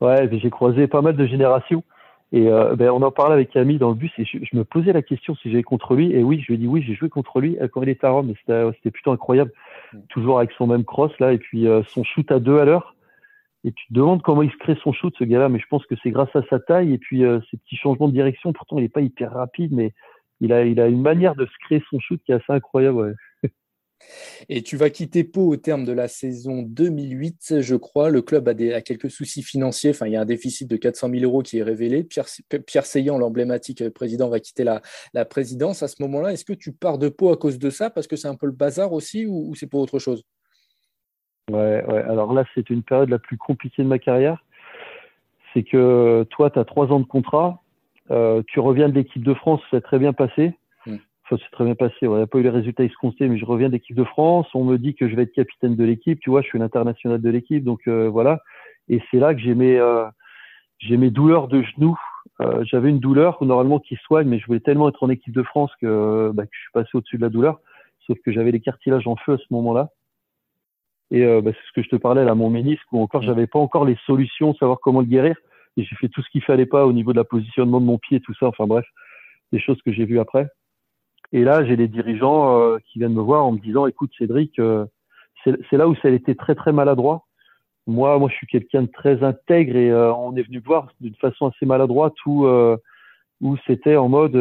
Ouais, j'ai croisé pas mal de générations. Et euh, ben, on en parlait avec Camille dans le bus et je, me posais la question si j'avais contre lui. Et oui, je lui ai dit oui, j'ai joué contre lui quand il était à Rome. C'était plutôt incroyable. Mm. Toujours avec son même cross là et puis euh, son shoot à deux à l'heure et tu te demandes comment il se crée son shoot, ce gars-là. Mais je pense que c'est grâce à sa taille et puis euh, ses petits changements de direction. Pourtant, il n'est pas hyper rapide, mais il a, une manière de se créer son shoot qui est assez incroyable. Et tu vas quitter Pau au terme de la saison 2008, je crois. Le club a, des, a quelques soucis financiers. Enfin, il y a un déficit de 400 000 euros qui est révélé. Pierre, Pierre Seillan, l'emblématique président, va quitter la, la présidence. À ce moment-là, est-ce que tu pars de Pau à cause de ça? Parce que c'est un peu le bazar aussi ou c'est pour autre chose? Ouais, ouais. Alors là, c'est une période la plus compliquée de ma carrière. C'est que toi, tu as trois ans de contrat. Euh, tu reviens de l'équipe de France, c'est très bien passé. Mm. Enfin, c'est très bien passé. Il n'y a pas eu les résultats escomptés, mais je reviens de l'équipe de France. On me dit que je vais être capitaine de l'équipe. Tu vois, je suis l'international de l'équipe. Donc euh, voilà. Et c'est là que j'ai mes, euh, j'ai mes douleurs de genoux. J'avais une douleur normalement qui soigne, mais je voulais tellement être en équipe de France que, bah, que je suis passé au-dessus de la douleur. Sauf que j'avais les cartilages en feu à ce moment-là. Et euh, bah, c'est ce que je te parlais là, mon ménisque, où encore j'avais pas encore les solutions, savoir comment le guérir. Et j'ai fait tout ce qu'il fallait pas au niveau de la positionnement de mon pied, tout ça. Enfin bref, des choses que j'ai vues après. Et là, j'ai les dirigeants euh, qui viennent me voir en me disant, écoute Cédric, euh, c'est là où ça a été très très maladroit. Moi, moi, je suis quelqu'un de très intègre et on est venu me voir d'une façon assez maladroite où où c'était en mode,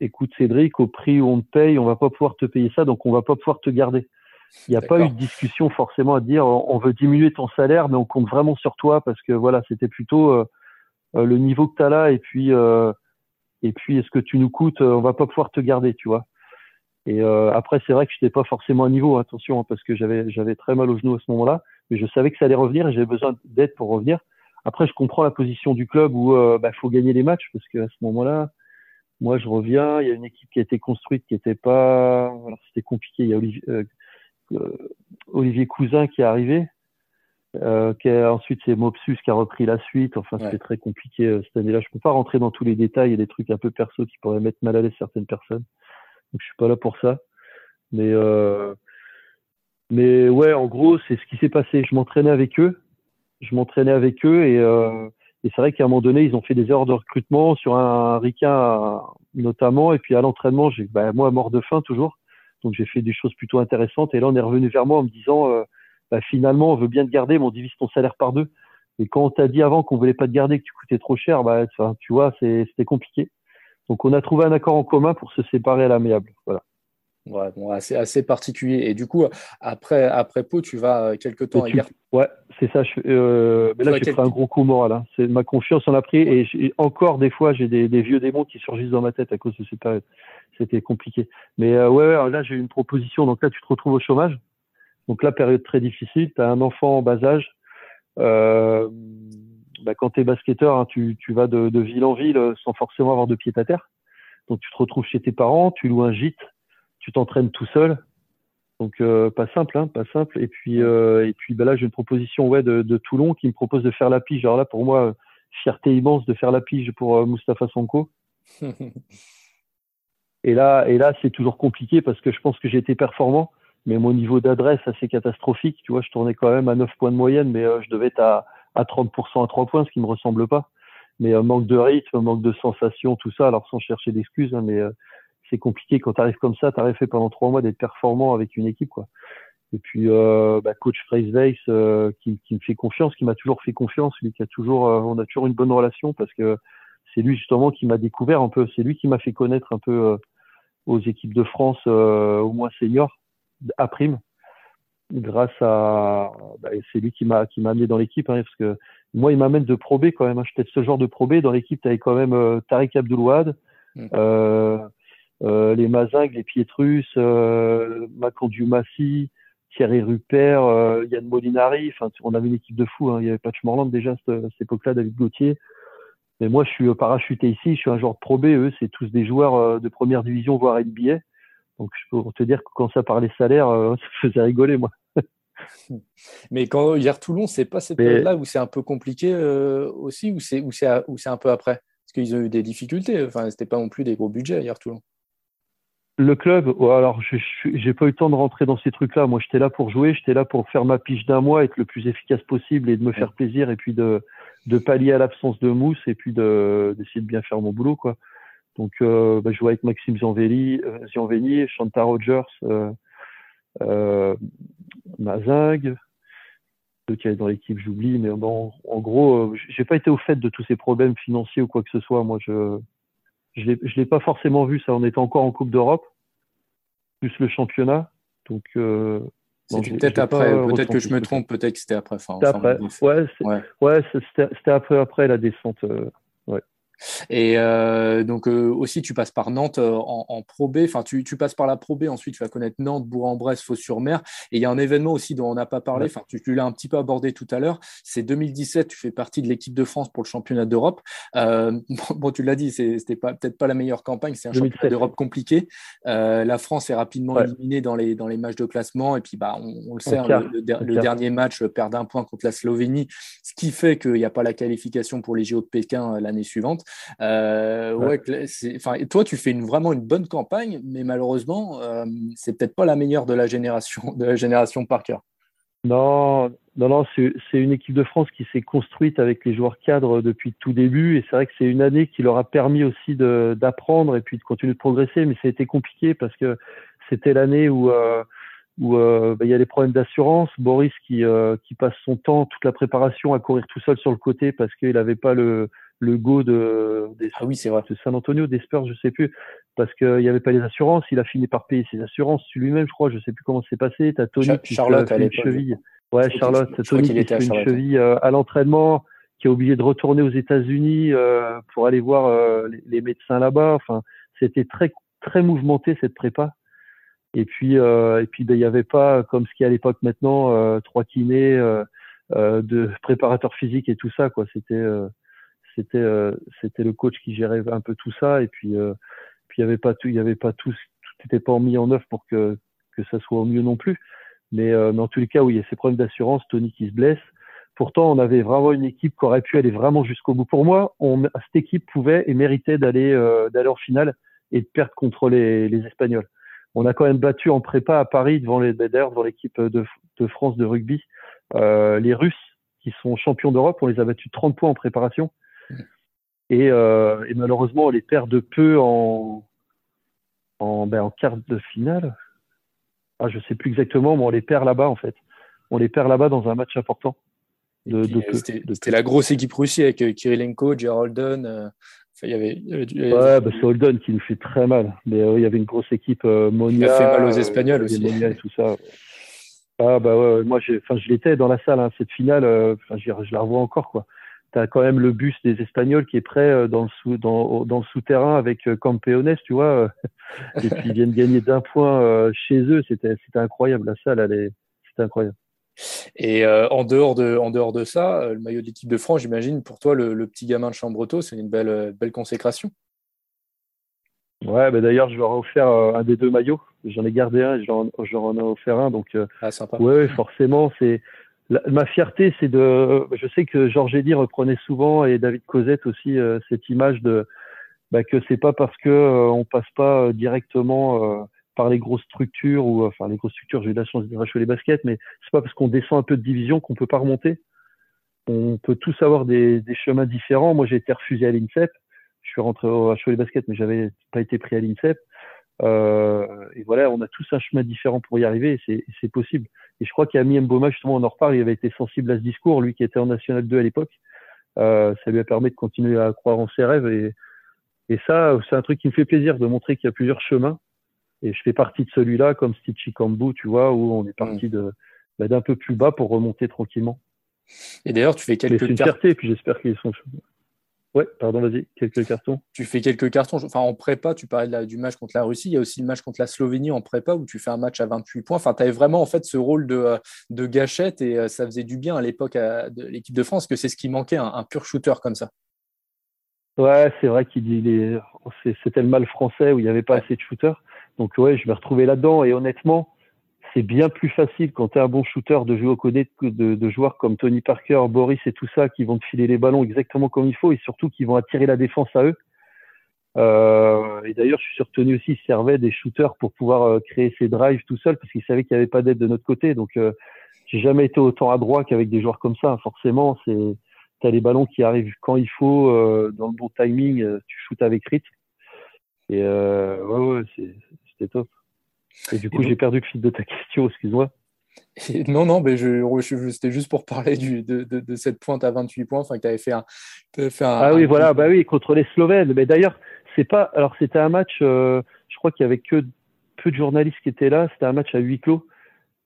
écoute Cédric, au prix où on te paye, on va pas pouvoir te payer ça, donc on va pas pouvoir te garder. Il n'y a pas eu de discussion forcément à dire on veut diminuer ton salaire, mais on compte vraiment sur toi parce que voilà, c'était plutôt euh, euh, le niveau que tu as là et puis euh, et puis est-ce que tu nous coûtes, on va pas pouvoir te garder, tu vois. Et après, c'est vrai que je n'étais pas forcément à niveau, attention, hein, parce que j'avais j'avais très mal au genou à ce moment-là, mais je savais que ça allait revenir et j'avais besoin d'aide pour revenir. Après, je comprends la position du club où il bah, faut gagner les matchs parce qu'à ce moment-là, moi, je reviens. Il y a une équipe qui a été construite qui était pas, alors c'était compliqué. Il y a Olivier, euh, Olivier Cousin qui est arrivé. Euh, qui ensuite c'est Mopsus qui a repris la suite. Enfin, c'était très compliqué euh, cette année-là. Je peux pas rentrer dans tous les détails. Il y a des trucs un peu perso qui pourraient mettre mal à l'aise certaines personnes. Donc je suis pas là pour ça. Mais euh, mais ouais, en gros, c'est ce qui s'est passé. Je m'entraînais avec eux. Je m'entraînais avec eux et, euh, et c'est vrai qu'à un moment donné, ils ont fait des erreurs de recrutement sur un, un notamment. Et puis à l'entraînement, j'ai bah, moi mort de faim toujours. Donc j'ai fait des choses plutôt intéressantes. Et là, on est revenu vers moi en me disant, euh, bah, finalement, on veut bien te garder, mais on divise ton salaire par deux. Et quand on t'a dit avant qu'on voulait pas te garder, que tu coûtais trop cher, bah, tu vois, c'était compliqué. Donc on a trouvé un accord en commun pour se séparer à l'amiable. Voilà. Ouais, bon, assez, assez particulier. Et du coup, après, après Pau, tu vas quelque temps à Ouais, c'est ça. Je, mais là, j'ai pris un gros coup moral. Hein. C'est ma confiance en a pris. Et encore, des fois, j'ai des, des, vieux démons qui surgissent dans ma tête à cause de cette période. C'était compliqué. Mais ouais, ouais, là, j'ai une proposition. Donc là, tu te retrouves au chômage. Donc là, période très difficile. Tu as un enfant en bas âge. Euh, bah, quand tu es basketteur, hein, tu, tu, vas de, de, ville en ville euh, sans forcément avoir de pied à terre. Donc tu te retrouves chez tes parents, tu loues un gîte, tu t'entraînes tout seul. Donc euh, pas simple, hein, pas simple. Et puis euh, et puis bah, là j'ai une proposition ouais de, de, Toulon qui me propose de faire la pige. Alors là pour moi fierté immense de faire la pige pour euh, Mustapha Sonko. et là et là c'est toujours compliqué parce que je pense que j'ai été performant, mais mon niveau d'adresse assez catastrophique. Tu vois, je tournais quand même à 9 points de moyenne, mais je devais être à à 30% à 3 points, ce qui me ressemble pas. Mais manque de rythme, manque de sensation, tout ça, alors sans chercher d'excuses, hein, mais euh, c'est compliqué quand tu arrives comme ça, tu arrives fait pendant trois mois d'être performant avec une équipe. quoi. Et puis euh, bah, coach Fraser Weiss euh, qui, qui, me fait confiance, qui m'a toujours fait confiance, lui qui a toujours, euh, on a toujours une bonne relation parce que c'est lui justement qui m'a découvert un peu, c'est lui qui m'a fait connaître un peu aux équipes de France, au moins senior, à prime grâce à bah, c'est lui qui m'a qui m'a amené dans l'équipe hein, parce que moi il m'amène de probé quand même hein. j'étais ce genre de probé dans l'équipe tu avais quand même euh, Tariq Abdoulouad mm. euh, euh, les Mazingues les Pietrus euh, Macron Dumassi Thierry Rupert euh, Yann Molinari enfin on avait une équipe de fous hein. il y avait Patch Morland déjà à cette, cette époque-là David Gauthier mais moi je suis parachuté ici je suis un genre de probé eux c'est tous des joueurs de première division voire NBA donc, je peux te dire que quand ça parlait salaire, ça faisait rigoler, moi. Mais quand hier Toulon, c'est pas cette période-là où c'est un peu compliqué euh, aussi, ou c'est où c'est un peu après? Parce qu'ils ont eu des difficultés. Enfin, c'était pas non plus des gros budgets hier Toulon. Le club, alors je j'ai pas eu le temps de rentrer dans ces trucs-là. Moi, j'étais là pour jouer, j'étais là pour faire ma pige d'un mois, être le plus efficace possible et de me faire plaisir, et puis de, de pallier à l'absence de mousse, et puis d'essayer de, bien faire mon boulot, quoi. Donc, euh, bah, je jouais avec Maxime Zianvelli, euh, Chanta Rogers, euh, euh, Mazag, ceux qui est dans l'équipe, j'oublie, mais bon, en gros, euh, j'ai pas été au fait de tous ces problèmes financiers ou quoi que ce soit. Moi, je je l'ai pas forcément vu ça. On était encore en Coupe d'Europe, plus le championnat, donc. Euh, peut-être après, peut-être que je me trompe, peut-être que c'était après. Enfin, après. Ouais, ouais c'était après, après la descente. Euh, ouais. Et euh, donc euh, aussi, tu passes par Nantes euh, en, en Pro B. Enfin, tu, tu, passes par la Pro B. Ensuite, tu vas connaître Nantes, Bourg-en-Bresse, Fos-sur-Mer. Et il y a un événement aussi dont on n'a pas parlé. Enfin, tu, tu l'as un petit peu abordé tout à l'heure. C'est 2017. Tu fais partie de l'équipe de France pour le championnat d'Europe. Euh, bon, tu l'as dit, c'était pas peut-être pas la meilleure campagne. C'est un championnat d'Europe compliqué. Euh, la France est rapidement ouais. éliminée dans les dans les matchs de classement. Et puis, bah, on, on le sait, hein, le, le, le dernier match perd un point contre la Slovénie, ce qui fait qu'il n'y a pas la qualification pour les JO de Pékin l'année suivante. Euh, ouais. ouais toi, tu fais une, vraiment une bonne campagne, mais malheureusement, euh, c'est peut-être pas la meilleure de la génération, de la génération Parker. Non, non, non, c'est une équipe de France qui s'est construite avec les joueurs cadres depuis le tout début, et c'est vrai que c'est une année qui leur a permis aussi d'apprendre et puis de continuer de progresser, mais ça a été compliqué parce que c'était l'année où euh, où euh, bah, il y a des problèmes d'assurance. Boris qui, euh, qui passe son temps, toute la préparation à courir tout seul sur le côté parce qu'il n'avait pas le, le go de, des, ah oui, c'est vrai. de San Antonio, des Spurs, je sais plus, parce qu'il n'y avait pas les assurances. Il a fini par payer ses assurances lui-même, je crois. Je sais plus comment c'est passé. T'as Tony qui Charlotte, fait une cheville. Ouais, Charlotte. Tony qui fait une cheville euh, à l'entraînement, qui est obligé de retourner aux États-Unis euh, pour aller voir euh, les, les, médecins là-bas. Enfin, c'était très très mouvementé cette prépa. Et puis et puis ben, il n'y avait pas comme ce qu'il y a à l'époque maintenant trois kinés, de préparateurs physiques et tout ça quoi. C'était c'était euh, c'était le coach qui gérait un peu tout ça. Et puis euh, puis il y avait pas tout il y avait pas tout tout n'était pas mis en œuvre pour que que ça soit au mieux non plus. Mais, euh, mais en tous les cas où il y a ces problèmes d'assurance. Tony qui se blesse. Pourtant on avait vraiment une équipe qui aurait pu aller vraiment jusqu'au bout. Pour moi on cette équipe pouvait et méritait d'aller d'aller en finale et de perdre contre les, les Espagnols. On a quand même battu en prépa à Paris devant les devant l'équipe de, de France de rugby. Euh, les Russes qui sont champions d'Europe on les a battus 30 points en préparation et, euh, et, malheureusement, on les perd de peu en, en, ben, en quart de finale. Ah, je sais plus exactement, mais on les perd là-bas en fait. On les perd là-bas dans un match important. C'était la grosse équipe russe avec euh, Kirilenko, Geraldon. Euh, il y avait, Ouais, bah, c'est Holden qui nous fait très mal. Mais il y avait une grosse équipe, Monia. Il a fait mal aux Espagnols aussi. Monia et tout ça. Ah bah ouais, moi je l'étais dans la salle. Hein, cette finale, je la revois encore quoi tu as quand même le bus des Espagnols qui est prêt euh, dans le, sous, dans, dans le souterrain avec euh, Campeones, tu vois. Euh, et puis ils viennent gagner d'un point chez eux. C'était, incroyable. La salle, c'était incroyable. Et en, dehors de, en dehors de ça, le maillot de l'équipe de France, j'imagine, pour toi, le, petit gamin de Chambreto, c'est une belle, belle consécration. Ouais, bah d'ailleurs, je leur ai offert un des deux maillots. J'en ai gardé un et j'en, j'en ai offert un. Donc, ah, sympa. Ouais, forcément, c'est ma fierté, c'est de. Je sais que Georges Eddy reprenait souvent et David Cosette aussi euh, cette image de bah, que c'est pas parce que euh, on passe pas euh, directement par les grosses structures ou enfin les grosses structures. J'ai eu la chance de racheter les baskets, mais c'est pas parce qu'on descend un peu de division qu'on peut pas remonter. On peut tous avoir des, chemins différents. Moi, j'ai été refusé à l'INSEP. Je suis rentré au HO les baskets, mais j'avais pas été pris à l'INSEP. Euh, et voilà, on a tous un chemin différent pour y arriver, et c'est possible. Et je crois qu'Ami Mboma, justement, on en reparle, il avait été sensible à ce discours, lui qui était en National 2 à l'époque. Euh, ça lui a permis de continuer à croire en ses rêves. Et, et ça, c'est un truc qui me fait plaisir de montrer qu'il y a plusieurs chemins. Et je fais partie de celui-là, comme Stitchy Kambu, tu vois, où on est parti de bah, d'un peu plus bas pour remonter tranquillement. Et d'ailleurs, tu fais quelques C'est une fierté, et puis j'espère qu'ils sont. Ouais, pardon, vas-y, quelques cartons. Tu fais quelques cartons. Enfin, en prépa, tu parlais du match contre la Russie. Il y a aussi le match contre la Slovénie en prépa où tu fais un match à 28 points. Enfin, tu avais vraiment en fait ce rôle de, euh, de gâchette et euh, ça faisait du bien à l'époque de l'équipe de France que c'est ce qui manquait, un, pur shooter comme ça. Ouais, c'est vrai qu'il dit c'était le mal français où il n'y avait pas assez de shooters. Donc ouais, je vais retrouver là-dedans et honnêtement, c'est bien plus facile quand tu es un bon shooter de jouer au côté de, de, joueurs comme Tony Parker, Boris et tout ça qui vont te filer les ballons exactement comme il faut et surtout qui vont attirer la défense à eux. Euh, et d'ailleurs, je suis sûr que Tony aussi servait des shooters pour pouvoir euh, créer ses drives tout seul parce qu'il savait qu'il n'y avait pas d'aide de notre côté. Donc, euh, j'ai jamais été autant à droit qu'avec des joueurs comme ça. Forcément, c'est tu as les ballons qui arrivent quand il faut, euh, dans le bon timing, tu shootes avec rythme. Et ouais, ouais, c'était top. Et du coup, j'ai perdu le fil de ta question, excuse-moi. non, non, mais je, c'était juste pour parler du, de, de, cette pointe à 28 points, enfin que tu avais fait un, fait un, Ah oui, voilà, bah oui, contre les Slovènes. Mais d'ailleurs, c'est pas. Alors, c'était un match, euh, je crois qu'il y avait que peu de journalistes qui étaient là. C'était un match à huis clos.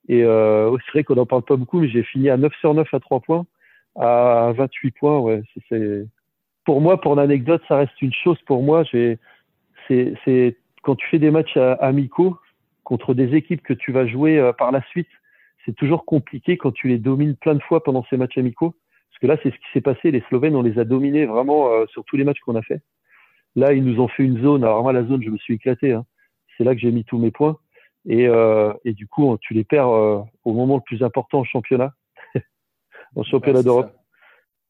Et euh, c'est vrai qu'on n'en parle pas beaucoup, mais j'ai fini à 9 sur 9 à 3 points, à 28 points. Ouais, c'est, pour moi, pour l'anecdote, ça reste une chose. Pour moi, j'ai, c'est quand tu fais des matchs amicaux, contre des équipes que tu vas jouer euh, par la suite, c'est toujours compliqué quand tu les domines plein de fois pendant ces matchs amicaux. Parce que là, c'est ce qui s'est passé. Les Slovènes, on les a dominés vraiment euh, sur tous les matchs qu'on a fait. Là, ils nous ont fait une zone. Alors moi, la zone, je me suis éclaté. Hein. C'est là que j'ai mis tous mes points. Et, euh, et, du coup, tu les perds au moment le plus important en championnat, en championnat d'Europe.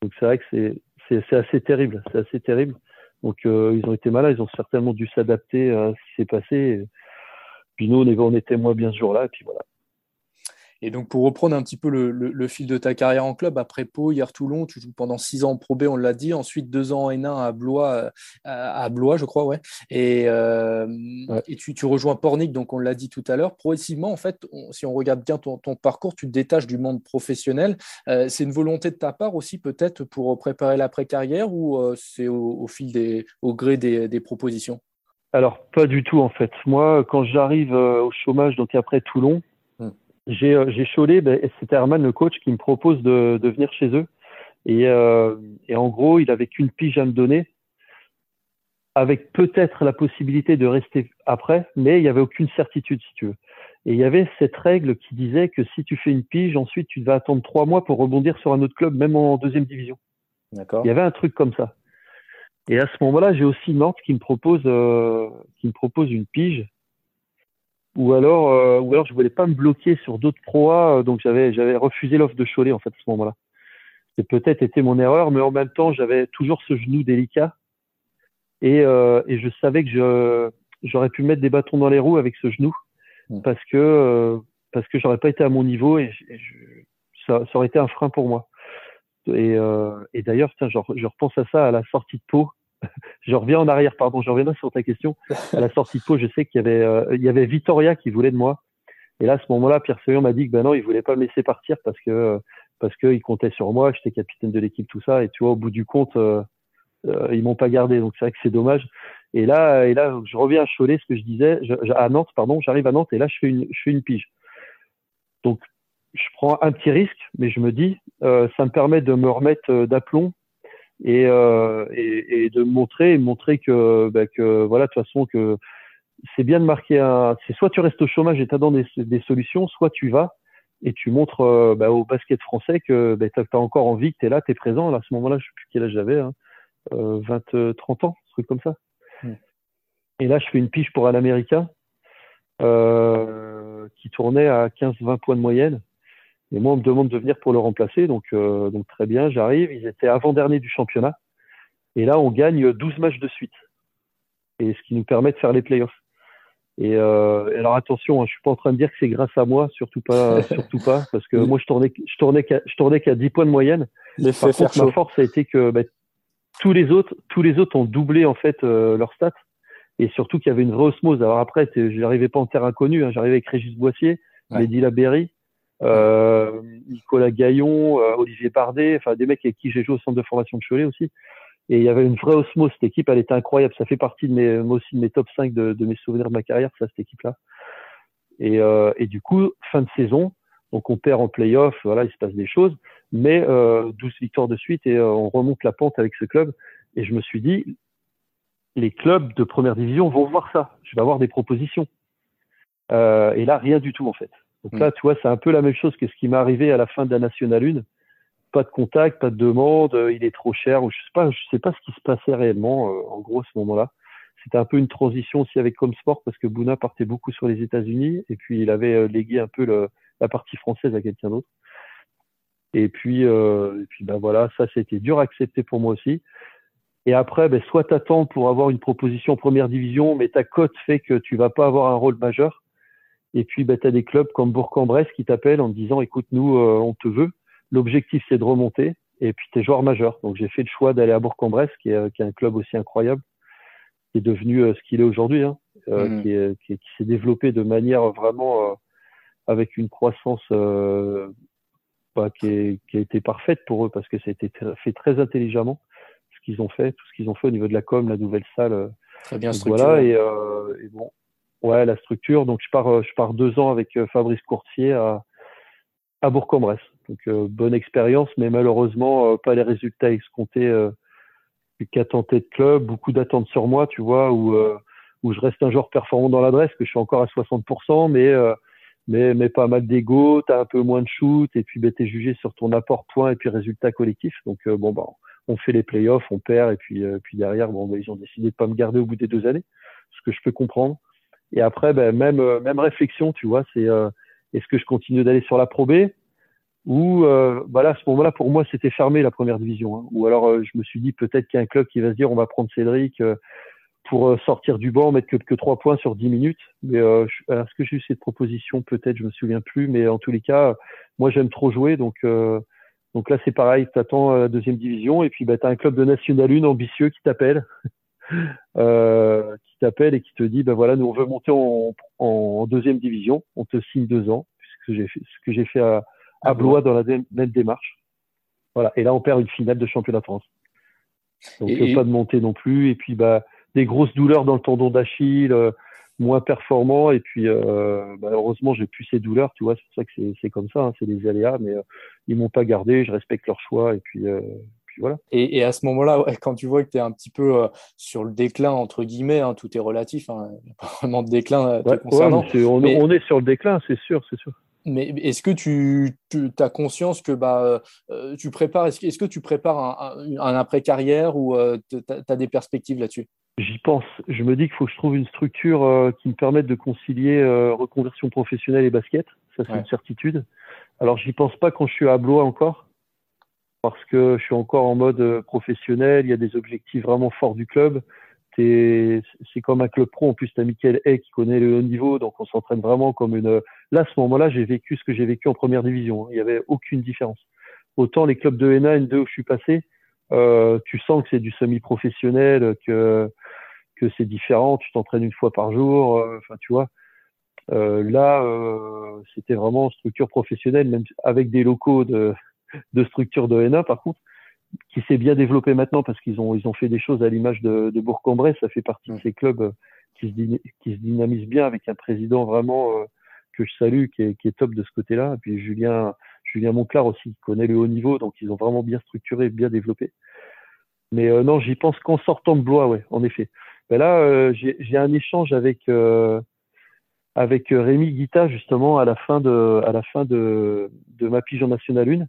Donc c'est vrai que c'est c'est assez terrible. C'est assez terrible. Donc ils ont été malins. Ils ont certainement dû s'adapter à ce qui s'est passé. Puis nous, on était moins bien ce jour-là, et puis voilà. Et donc, pour reprendre un petit peu le, fil de ta carrière en club, après Pau, hier Toulon, tu joues pendant six ans en Pro B, on l'a dit, ensuite deux ans en N1 à Blois, euh, à Blois je crois, ouais. Et, euh, et tu, tu, rejoins Pornic, donc on l'a dit tout à l'heure. Progressivement, en fait, si on regarde bien ton, parcours, tu te détaches du monde professionnel. Euh, c'est une volonté de ta part aussi, peut-être, pour préparer l'après-carrière ou c'est au, fil des, au gré des propositions? Alors, pas du tout, en fait. Moi, quand j'arrive euh, au chômage, donc après Toulon, hmm. j'ai euh, j'ai Cholet, ben, c'était Herman, le coach, qui me propose de, de venir chez eux. Et, euh, et, en gros, il avait qu'une pige à me donner, avec peut-être la possibilité de rester après, mais il n'y avait aucune certitude, si tu veux. Et il y avait cette règle qui disait que si tu fais une pige, ensuite tu vas attendre trois mois pour rebondir sur un autre club, même en deuxième division. D'accord. Il y avait un truc comme ça. Et à ce moment-là, j'ai aussi Nantes qui me propose, euh, qui me propose une pige. Ou alors, euh, ou alors je voulais pas me bloquer sur d'autres proas, euh, donc j'avais, j'avais refusé l'offre de Cholet en fait à ce moment-là. C'est peut-être été mon erreur, mais en même temps, j'avais toujours ce genou délicat et, euh, et je savais que je, j'aurais pu mettre des bâtons dans les roues avec ce genou mmh. parce que euh, parce que j'aurais pas été à mon niveau et, ça, ça, aurait été un frein pour moi. Et, euh, et d'ailleurs, je, je repense à ça à la sortie de Pau je reviens en arrière, pardon, je reviendrai sur ta question. À la sortie de Pau, je sais qu'il y avait, euh, il y avait Vitoria qui voulait de moi. Et là, à ce moment-là, Pierre Seyon m'a dit que ben non, il voulait pas me laisser partir parce que parce qu'il comptait sur moi, j'étais capitaine de l'équipe, tout ça. Et tu vois, au bout du compte, euh, ils m'ont pas gardé, donc c'est vrai que c'est dommage. Et là, et là, je reviens à Cholet, ce que je disais, à Nantes, pardon, j'arrive à Nantes et là, je fais une, je fais une pige. Donc, je prends un petit risque, mais je me dis, euh, ça me permet de me remettre euh, d'aplomb et, euh, et, et, de montrer, montrer que, bah, que voilà, de toute façon, que c'est bien de marquer un. C'est soit tu restes au chômage et t'attends des, des solutions, soit tu vas et tu montres euh, bah, au basket français que bah, tu as, encore envie, que tu es là, tu es présent. à ce moment-là, je sais plus quel âge j'avais, hein, 20, 30 ans, un truc comme ça. Et là, je fais une pige pour un Américain euh, qui tournait à 15-20 points de moyenne. Et moi, on me demande de venir pour le remplacer. Donc, euh, donc très bien, j'arrive. Ils étaient avant-dernier du championnat. Et là, on gagne 12 matchs de suite. Et ce qui nous permet de faire les playoffs. Et, euh, alors attention, hein, je suis pas en train de dire que c'est grâce à moi, surtout pas, surtout pas, parce que moi je tournais, je tournais qu'à, je tournais qu'à 10 points de moyenne. Par contre, ma force a été que bah, tous les autres, tous les autres ont doublé en fait euh, leurs stats et surtout qu'il y avait une vraie osmose. Alors après, je n'arrivais pas en terre inconnue, hein, j'arrivais avec Régis Boissier, ouais. Mehdi Laberry, euh, Nicolas Gaillon, euh, Olivier Bardet, enfin des mecs avec qui j'ai joué au centre de formation de Cholet aussi. Et il y avait une vraie osmose. Cette équipe, elle était incroyable. Ça fait partie de mes, moi aussi, de mes top 5 de, mes souvenirs de ma carrière, ça, cette équipe-là. Et, euh, et, du coup, fin de saison, donc on perd en playoff, voilà, il se passe des choses, mais euh, 12 victoires de suite et on remonte la pente avec ce club. Et je me suis dit, les clubs de première division vont voir ça. Je vais avoir des propositions. Et là, rien du tout en fait. Donc là, tu vois, c'est un peu la même chose que ce qui m'est arrivé à la fin de la Nationale 1. Pas de contact, pas de demande, euh, il est trop cher, ou je sais pas, je sais pas ce qui se passait réellement, euh, en gros, à ce moment-là. C'était un peu une transition aussi avec Comsport parce que Bouna partait beaucoup sur les États-Unis et puis il avait euh, légué un peu le, la partie française à quelqu'un d'autre. Et puis, euh, et puis ben voilà, ça c'était dur à accepter pour moi aussi. Et après, ben, soit t'attends pour avoir une proposition en première division, mais ta cote fait que tu vas pas avoir un rôle majeur. Et puis, ben, tu as des clubs comme Bourg-en-Bresse qui t'appellent en te disant, écoute, nous, euh, on te veut. L'objectif, c'est de remonter. Et puis, tu es joueur majeur. Donc, j'ai fait le choix d'aller à Bourg-en-Bresse, qui est, qui est un club aussi incroyable, qui est devenu euh, ce qu'il est aujourd'hui, hein, euh, mmh. qui, est, qui, qui s'est développé de manière vraiment euh, avec une croissance bah, qui, est, qui, a été parfaite pour eux parce que ça a été fait très intelligemment ce qu'ils ont fait, tout ce qu'ils ont fait au niveau de la com, la nouvelle salle. Très bien structuré. Voilà, et, euh, et, bon, ouais, la structure. Donc je pars, je pars deux ans avec Fabrice Courtier à, à Bourg-en-Bresse. Donc euh, bonne expérience, mais malheureusement euh, pas les résultats escomptés euh, qu'à tenter de club. Beaucoup d'attentes sur moi, tu vois, où où je reste un joueur performant dans l'adresse, que je suis encore à 60%, mais mais, mais pas mal d'ego, tu as un peu moins de shoot, et puis ben, tu es jugé sur ton apport point et puis résultat collectif. Donc, euh, bon, bah, on fait les playoffs, on perd, et puis, euh, puis derrière, bon, ben, ils ont décidé de pas me garder au bout des deux années, ce que je peux comprendre. Et après, ben, même, euh, même réflexion, tu vois, c'est est-ce que je continue d'aller sur la Pro B ou voilà, à ce moment-là, pour moi, c'était fermé la première division. Hein. Ou alors, je me suis dit peut-être qu'il y a un club qui va se dire on va prendre Cédric pour euh, sortir du banc, mettre que, que 3 points sur 10 minutes. Mais euh, est-ce que j'ai eu cette proposition? Peut-être, je me souviens plus. Mais en tous les cas, moi j'aime trop jouer, donc euh, donc là c'est pareil. T'attends la deuxième division et puis bah t'as un club de National 1 ambitieux qui t'appelle, euh, qui t'appelle et qui te dit bah voilà nous on veut monter en, en, deuxième division. On te signe deux ans, ce que j'ai fait, ce que j'ai fait à, à Blois dans la même démarche. Voilà. Et là on perd une finale de championnat de France. Donc et, pas de montée non plus. Et puis bah des grosses douleurs dans le tendon d'Achille, euh, moins performant. Et puis, euh, bah, heureusement, j'ai plus ces douleurs. Tu vois, c'est pour ça que c'est comme ça, hein, c'est des aléas. Mais euh, ils m'ont pas gardé. Je respecte leur choix. Et puis, puis voilà. Et, et, à ce moment-là, ouais, quand tu vois que tu es un petit peu sur le déclin, entre guillemets, hein, tout est relatif, hein, il n'y a pas vraiment de déclin ouais, concernant. Ouais, on, mais... on, est sur le déclin, c'est sûr, c'est sûr. Mais est-ce que tu, tu as conscience que bah, euh, tu prépares, est-ce que, que, tu prépares un, un, un après-carrière ou euh, tu as, des perspectives là-dessus? J'y pense. Je me dis qu'il faut que je trouve une structure euh, qui me permette de concilier reconversion professionnelle et basket. Ça, c'est ouais. une certitude. Alors, j'y pense pas quand je suis à Blois encore, parce que je suis encore en mode professionnel. Il y a des objectifs vraiment forts du club c'est comme un club pro. En plus, tu as Michael Hay qui connaît le haut niveau, donc on s'entraîne vraiment comme une. Là, à ce moment-là, j'ai vécu ce que j'ai vécu en première division. Il n'y avait aucune différence. Autant les clubs de NA, N2 où je suis passé, euh, tu sens que c'est du semi-professionnel, que que c'est différent. Tu t'entraînes une fois par jour. Euh, enfin, tu vois. Euh, là, euh, c'était vraiment structure professionnelle, même avec des locaux de, de structure de NA, par contre. qui s'est bien développé maintenant parce qu'ils ont, ils ont fait des choses à l'image de, de Bourg-en-Bresse. Ça fait partie de ces clubs euh, qui se, qui se dynamisent bien avec un président vraiment euh, que je salue, qui est, qui est top de ce côté-là. Et puis Julien, Julien Monclar aussi, qui connaît le haut niveau, donc ils ont vraiment bien structuré, bien développé. Mais euh, non, j'y pense qu'en sortant de Blois, ouais, en effet. Ben là, j'ai un échange avec avec Rémi Guita justement à la fin de à la fin de, de ma pige en National 1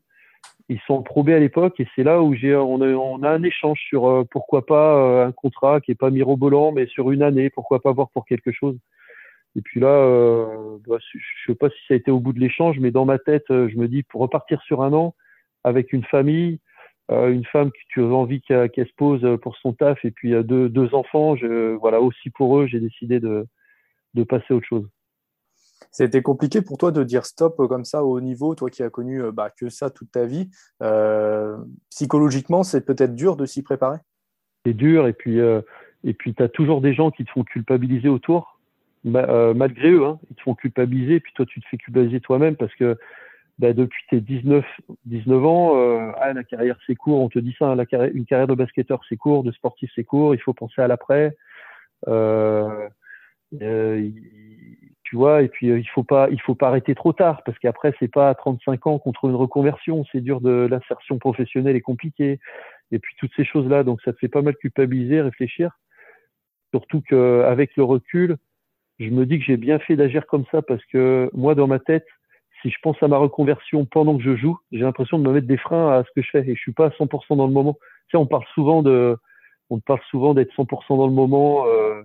ils sont probés à l'époque et c'est là où j'ai on a, on a un échange sur euh, pourquoi pas euh, un contrat qui est pas mirobolant mais sur une année pourquoi pas voir pour quelque chose. Et puis là euh, bah, je sais pas si ça a été au bout de l'échange mais dans ma tête je me dis pour repartir sur un an avec une famille une femme que tu as envie qu'elle se pose pour son taf et puis deux, deux enfants je, voilà aussi pour eux j'ai décidé de de passer à autre chose c'était compliqué pour toi de dire stop comme ça au niveau, toi qui as connu euh, bah, que ça toute ta vie. Euh, psychologiquement, c'est peut-être dur de s'y préparer? C'est dur, et puis euh, tu as toujours des gens qui te font culpabiliser autour, malgré eux, hein, ils te font culpabiliser, et puis toi tu te fais culpabiliser toi-même parce que bah, depuis tes 19, 19 ans, ah, la carrière c'est court, on te dit ça, hein, une carrière de basketteur c'est court, de sportif c'est court, il faut penser à l'après. Euh, tu vois et puis euh, il faut pas il faut pas arrêter trop tard parce qu'après c'est pas à 35 ans qu'on trouve une reconversion c'est dur de l'insertion professionnelle est compliquée et puis toutes ces choses là donc ça te fait pas mal culpabiliser réfléchir. Surtout qu'avec le recul je me dis que j'ai bien fait d'agir comme ça parce que moi dans ma tête si je pense à ma reconversion pendant que je joue j'ai l'impression de me mettre des freins à ce que je fais et je suis pas à 100% dans le moment. Tu sais on parle souvent de on parle souvent d'être 100% dans le moment euh,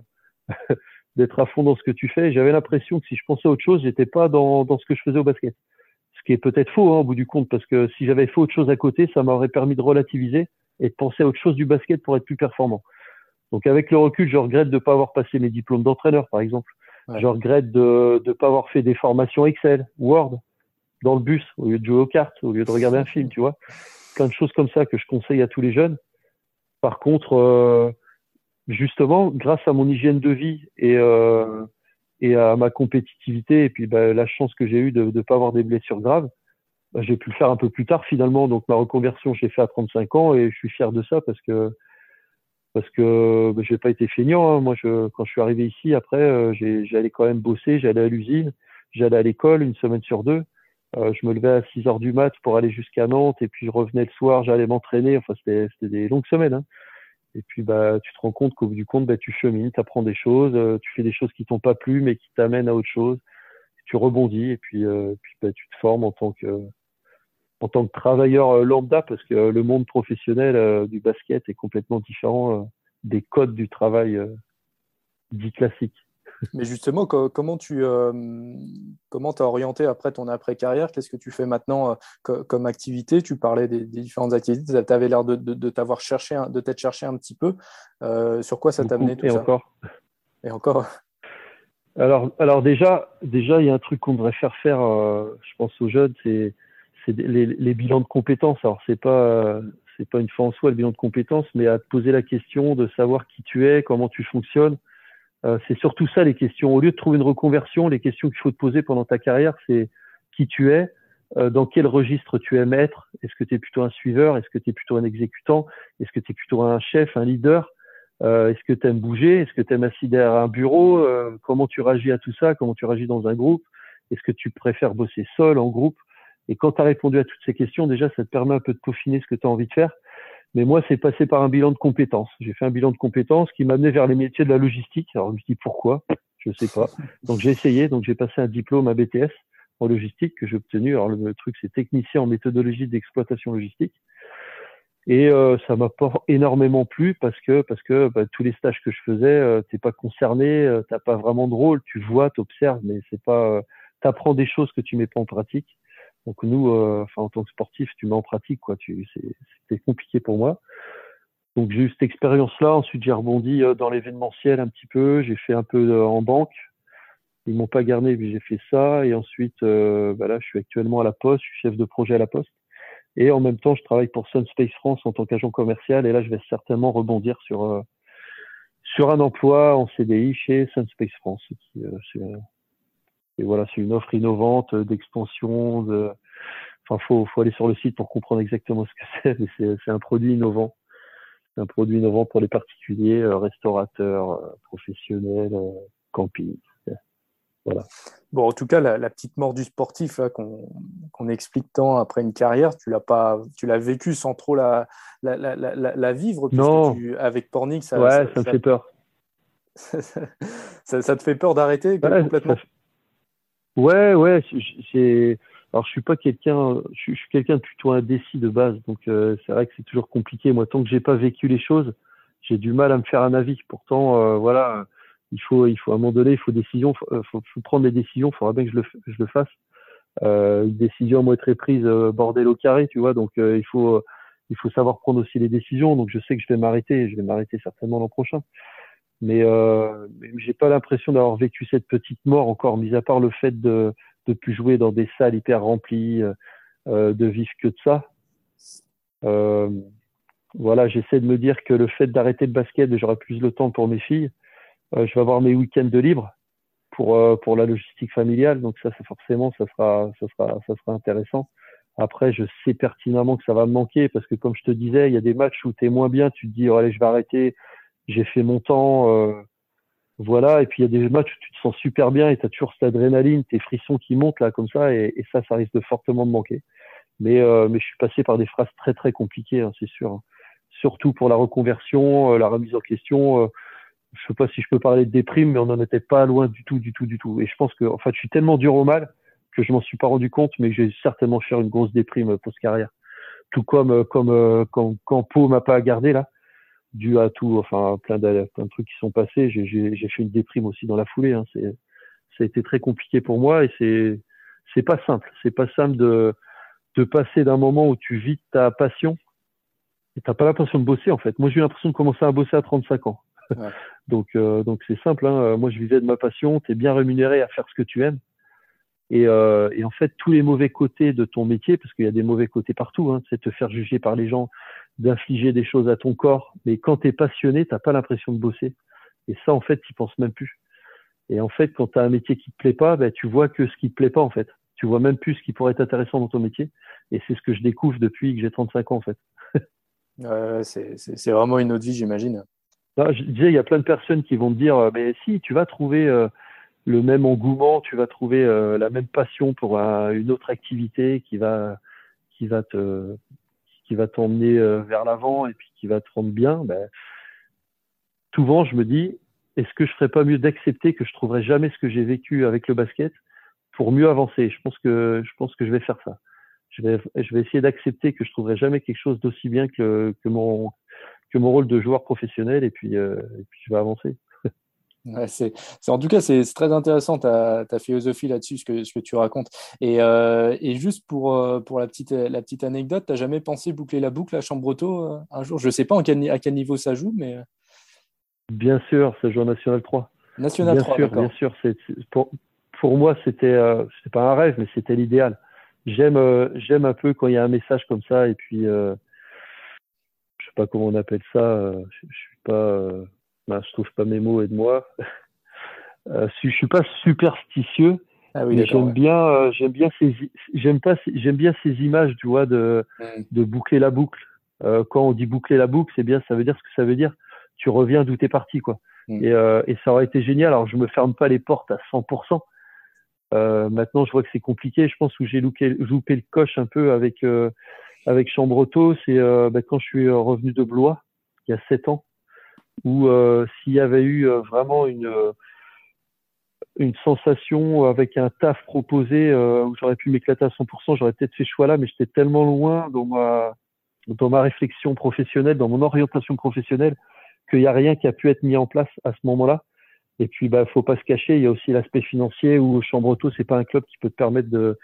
d'être à fond dans ce que tu fais. J'avais l'impression que si je pensais à autre chose, j'étais pas dans, dans ce que je faisais au basket. Ce qui est peut-être faux hein, au bout du compte, parce que si j'avais fait autre chose à côté, ça m'aurait permis de relativiser et de penser à autre chose du basket pour être plus performant. Donc avec le recul, je regrette de ne pas avoir passé mes diplômes d'entraîneur, par exemple. Je regrette de ne pas avoir fait des formations Excel, Word, dans le bus, au lieu de jouer aux cartes, au lieu de regarder un film, tu vois. Plein de choses comme ça que je conseille à tous les jeunes. Par contre, euh, justement, grâce à mon hygiène de vie et, euh, et à ma compétitivité, et puis bah, la chance que j'ai eue de ne pas avoir des blessures graves, bah, j'ai pu le faire un peu plus tard finalement. Donc ma reconversion, j'ai fait à 35 ans et je suis fier de ça parce que parce que bah, j'ai pas été feignant. Hein. Moi, je, quand je suis arrivé ici, après, euh, j'allais quand même bosser, j'allais à l'usine, j'allais à l'école une semaine sur deux. Euh, je me levais à 6 heures du mat pour aller jusqu'à Nantes et puis je revenais le soir, j'allais m'entraîner. Enfin, c'était des longues semaines. Hein. Et puis bah tu te rends compte qu'au bout du compte, bah, tu chemines, tu apprends des choses, euh, tu fais des choses qui t'ont pas plu mais qui t'amènent à autre chose. Tu rebondis et puis, euh, puis bah, tu te formes en tant que en tant que travailleur euh, lambda parce que le monde professionnel du basket est complètement différent des codes du travail dit classique. Mais justement, comment tu euh, comment as orienté après ton après-carrière? Qu'est-ce que tu fais maintenant euh, comme activité? Tu parlais des, différentes activités. Tu avais l'air de, de, t'avoir cherché, de t'être cherché un petit peu. Euh, sur quoi ça t'a amené tout et ça? encore. Et encore. Alors, alors déjà, déjà, il y a un truc qu'on devrait faire faire, je pense aux jeunes, c'est les, les, bilans de compétences. Alors, c'est pas c'est pas une fin en soi le bilan de compétences, mais à te poser la question de savoir qui tu es, comment tu fonctionnes euh, c'est surtout ça les questions. Au lieu de trouver une reconversion, les questions qu'il faut te poser pendant ta carrière, c'est qui tu es, euh, dans quel registre tu aimes être. Est-ce que tu es plutôt un suiveur? Est-ce que tu es plutôt un exécutant? Est-ce que tu es plutôt un chef, un leader? Euh, Est-ce que tu aimes bouger? Est-ce que tu aimes assis derrière un bureau? Comment tu réagis à tout ça? Comment tu réagis dans un groupe? Est-ce que tu préfères bosser seul, en groupe? Et quand tu as répondu à toutes ces questions, déjà, ça te permet un peu de peaufiner ce que tu as envie de faire. Mais moi, c'est passé par un bilan de compétences. J'ai fait un bilan de compétences qui m'a amené vers les métiers de la logistique. Alors, je me dis pourquoi? Je ne sais pas. Donc, j'ai essayé. Donc, j'ai passé un diplôme à BTS en logistique que j'ai obtenu. Alors, le, truc, c'est technicien en méthodologie d'exploitation logistique. Et euh, ça m'a énormément plu parce que parce que bah, tous les stages que je faisais, euh, t'es pas concerné, euh, t'as pas vraiment de rôle. Tu vois, t'observes, mais c'est pas. Euh, t'apprends des choses que tu mets pas en pratique. Donc nous, euh, enfin en tant que sportif, tu mets en pratique quoi. C'était compliqué pour moi. Donc j'ai eu cette expérience-là. Ensuite j'ai rebondi euh, dans l'événementiel un petit peu. J'ai fait un peu euh, en banque. Ils m'ont pas gardé, mais j'ai fait ça. Et ensuite, bah là, je suis actuellement à la Poste. Je suis chef de projet à la Poste. Et en même temps, je travaille pour Sunspace France en tant qu'agent commercial. Et là, je vais certainement rebondir sur sur un emploi en CDI chez Sunspace France. Qui, et voilà, c'est une offre innovante d'expansion, de, enfin, faut, faut aller sur le site pour comprendre exactement ce que c'est, mais c'est un produit innovant. C'est un produit innovant pour les particuliers, euh, restaurateurs, euh, professionnels, euh, camping. Voilà. Bon, en tout cas, la, petite mort du sportif qu'on explique tant après une carrière, tu l'as pas, tu l'as vécu sans trop la, la, la, la vivre. Non. avec Pornic, ça, ouais, ça, me fait peur. ça, te fait peur d'arrêter complètement? Ouais, ouais. J'ai alors je suis pas quelqu'un, je, suis quelqu'un de plutôt indécis de base, donc euh, c'est vrai que c'est toujours compliqué. Moi, tant que j'ai pas vécu les choses, j'ai du mal à me faire un avis. Pourtant, euh, voilà, il faut, il faut à un moment donné, il faut décision, faut, euh, faut, prendre des décisions. Il faudra bien que je le, je le fasse. Euh, une décision moi très prise bordel au carré, tu vois. Donc il faut, il faut savoir prendre aussi les décisions. Donc je sais que je vais m'arrêter. Je vais m'arrêter certainement l'an prochain. Mais, euh, j'ai pas l'impression d'avoir vécu cette petite mort encore, mis à part le fait de de plus jouer dans des salles hyper remplies, euh, euh, de vivre que de ça. Euh, voilà, j'essaie de me dire que le fait d'arrêter le basket, j'aurai plus le temps pour mes filles. je vais avoir mes week-ends de libre pour pour la logistique familiale, donc ça, c'est forcément, ça sera ça sera ça sera intéressant. Après, je sais pertinemment que ça va me manquer parce que comme je te disais, il y a des matchs où tu es moins bien, tu te dis oh, allez, je vais arrêter, j'ai fait mon temps, euh, voilà, et puis il y a des matchs où tu te sens super bien et tu as toujours cette adrénaline, tes frissons qui montent là comme ça, et, ça, ça risque de fortement me manquer. Mais, euh, mais je suis passé par des phrases très très compliquées, hein, c'est sûr. Hein. Surtout pour la reconversion, euh, la remise en question. Euh, je sais pas si je peux parler de déprime, mais on n'en était pas loin du tout, du tout, du tout. Et je pense que, en fait, je suis tellement dur au mal que je m'en suis pas rendu compte, mais j'ai certainement faire une grosse déprime post-carrière. Tout comme, comme quand, quand Pau m'a pas gardé là dû à tout, enfin plein de, plein de trucs qui sont passés. J'ai fait une déprime aussi dans la foulée. Hein. C'est, ça a été très compliqué pour moi et c'est c'est pas simple. C'est pas simple de de passer d'un moment où tu vis ta passion et t'as pas l'impression de bosser en fait. Moi j'ai eu l'impression de commencer à bosser à 35 ans. donc euh, donc c'est simple. Hein. Moi je vivais de ma passion. T'es bien rémunéré à faire ce que tu aimes. Et, euh, et, en fait, tous les mauvais côtés de ton métier, parce qu'il y a des mauvais côtés partout, hein, c'est te faire juger par les gens, d'infliger des choses à ton corps. Mais quand tu es passionné, t'as pas l'impression de bosser. Et ça, en fait, tu penses même plus. Et en fait, quand tu as un métier qui te plaît pas, ben, tu vois que ce qui te plaît pas, en fait. Tu vois même plus ce qui pourrait être intéressant dans ton métier. Et c'est ce que je découvre depuis que j'ai 35 ans, en fait. c'est vraiment une autre vie, j'imagine. Je disais, il y a plein de personnes qui vont te dire, euh, mais si, tu vas trouver euh, le même engouement, tu vas trouver euh, la même passion pour une autre activité qui va, qui va te, qui va t'emmener euh, vers l'avant et puis qui va te rendre bien, ben, souvent je me dis, est-ce que je ferais pas mieux d'accepter que je trouverai jamais ce que j'ai vécu avec le basket pour mieux avancer? Je pense que je pense que je vais faire ça. Je vais, je vais essayer d'accepter que je trouverai jamais quelque chose d'aussi bien que, que mon que mon rôle de joueur professionnel et puis euh, et puis je vais avancer c'est, en tout cas, c'est, très intéressant ta, ta philosophie là-dessus, ce que, ce que tu racontes. Et, euh, et juste pour, euh, pour la, petite, la petite anecdote, tu jamais pensé boucler la boucle à Chambreto euh, un jour? Je ne sais pas en quel, à quel niveau ça joue, mais. Bien sûr, ça joue en National 3. National bien 3, sûr, bien sûr. Pour, pour moi, c'était, c'était pas un rêve, mais c'était l'idéal. J'aime, j'aime un peu quand il y a un message comme ça, et puis, je sais pas comment on appelle ça, je, je suis pas ben, je trouve pas mes mots et de moi. euh, je suis pas superstitieux, ah oui, mais j'aime bien, euh, j'aime bien ces, j'aime pas, j'aime bien ces images, tu vois, de, mm. de boucler la boucle. Euh, quand on dit boucler la boucle, c'est bien, ça veut dire ce que ça veut dire. Tu reviens d'où t'es parti, quoi. Mm. Et, euh, et ça aurait été génial. Alors, je me ferme pas les portes à 100%. Euh, maintenant, je vois que c'est compliqué. Je pense que j'ai loupé, loupé, le coche un peu avec euh, avec Chambreto. C'est euh, bah, quand je suis revenu de Blois il y a sept ans ou euh, s'il y avait eu euh, vraiment une euh, une sensation avec un taf proposé où j'aurais pu m'éclater à 100%, j'aurais peut-être fait ce choix-là, mais j'étais tellement loin dans ma, dans ma réflexion professionnelle, dans mon orientation professionnelle, qu'il n'y a rien qui a pu être mis en place à ce moment-là. Et puis, bah, faut pas se cacher, il y a aussi l'aspect financier où Chambre Auto, c'est pas un club qui peut te permettre de,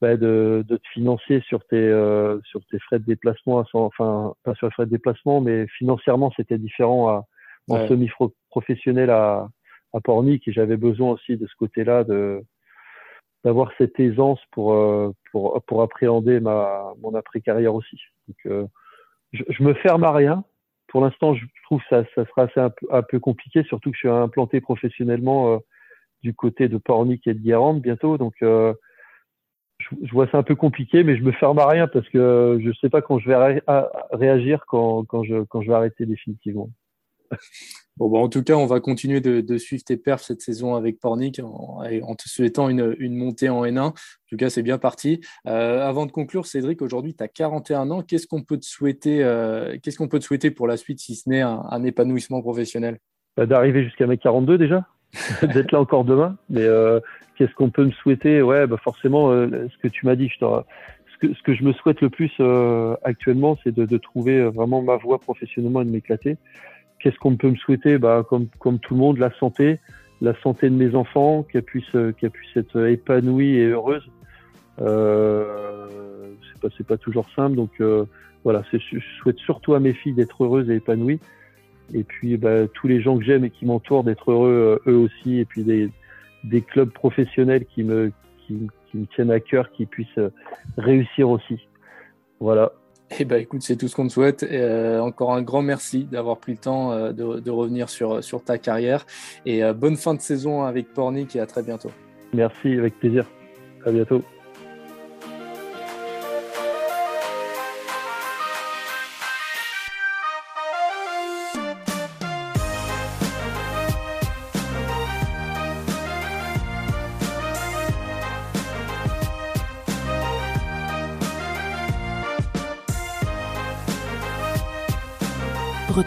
bah, de, de, te financer sur tes, euh, sur tes frais de déplacement, enfin pas sur les frais de déplacement, mais financièrement c'était différent à, en semi-professionnel à, à Pornic et j'avais besoin aussi de ce côté-là de d'avoir cette aisance pour, euh, pour, pour appréhender ma, mon après-carrière aussi. Donc, euh, je, je, me ferme à rien. Pour l'instant, je trouve ça, ça sera assez un peu, un peu compliqué, surtout que je suis implanté professionnellement du côté de Pornic et de Guérande bientôt. Donc, je, vois ça un peu compliqué, mais je me ferme à rien parce que je sais pas quand je vais réagir quand, quand, je, quand je vais arrêter définitivement. Bon, bah, en tout cas, on va continuer de, suivre tes perfs cette saison avec Pornic en, en te souhaitant une, une, montée en N1. En tout cas, c'est bien parti. Euh, avant de conclure, Cédric, aujourd'hui, tu as 41 ans. Qu'est-ce qu'on peut te souhaiter euh, Qu'est-ce qu'on peut te souhaiter pour la suite, si ce n'est un, épanouissement professionnel? Bah, D'arriver jusqu'à mes 42 déjà, d'être là encore demain. Mais euh, qu'est-ce qu'on peut me souhaiter? Ouais, bah, forcément, ce que tu m'as dit, ce que, je me souhaite le plus actuellement, c'est de, trouver vraiment ma voie professionnellement et de m'éclater. Qu'est-ce qu'on peut me souhaiter? Bah, comme, comme tout le monde, la santé, la santé de mes enfants, qu'elles puissent, qu'elles puissent être épanouies et heureuses. Euh, c'est pas, pas toujours simple, donc euh, voilà, je souhaite surtout à mes filles d'être heureuses et épanouies. Et puis bah, tous les gens que j'aime et qui m'entourent d'être heureux euh, eux aussi. Et puis des, des clubs professionnels qui me, qui, qui me tiennent à cœur, qui puissent réussir aussi. Voilà. Eh ben, écoute, c'est tout ce qu'on te souhaite. Euh, encore un grand merci d'avoir pris le temps euh, de, revenir sur, sur ta carrière. Et euh, bonne fin de saison avec Pornic et à très bientôt. Merci, avec plaisir. À bientôt.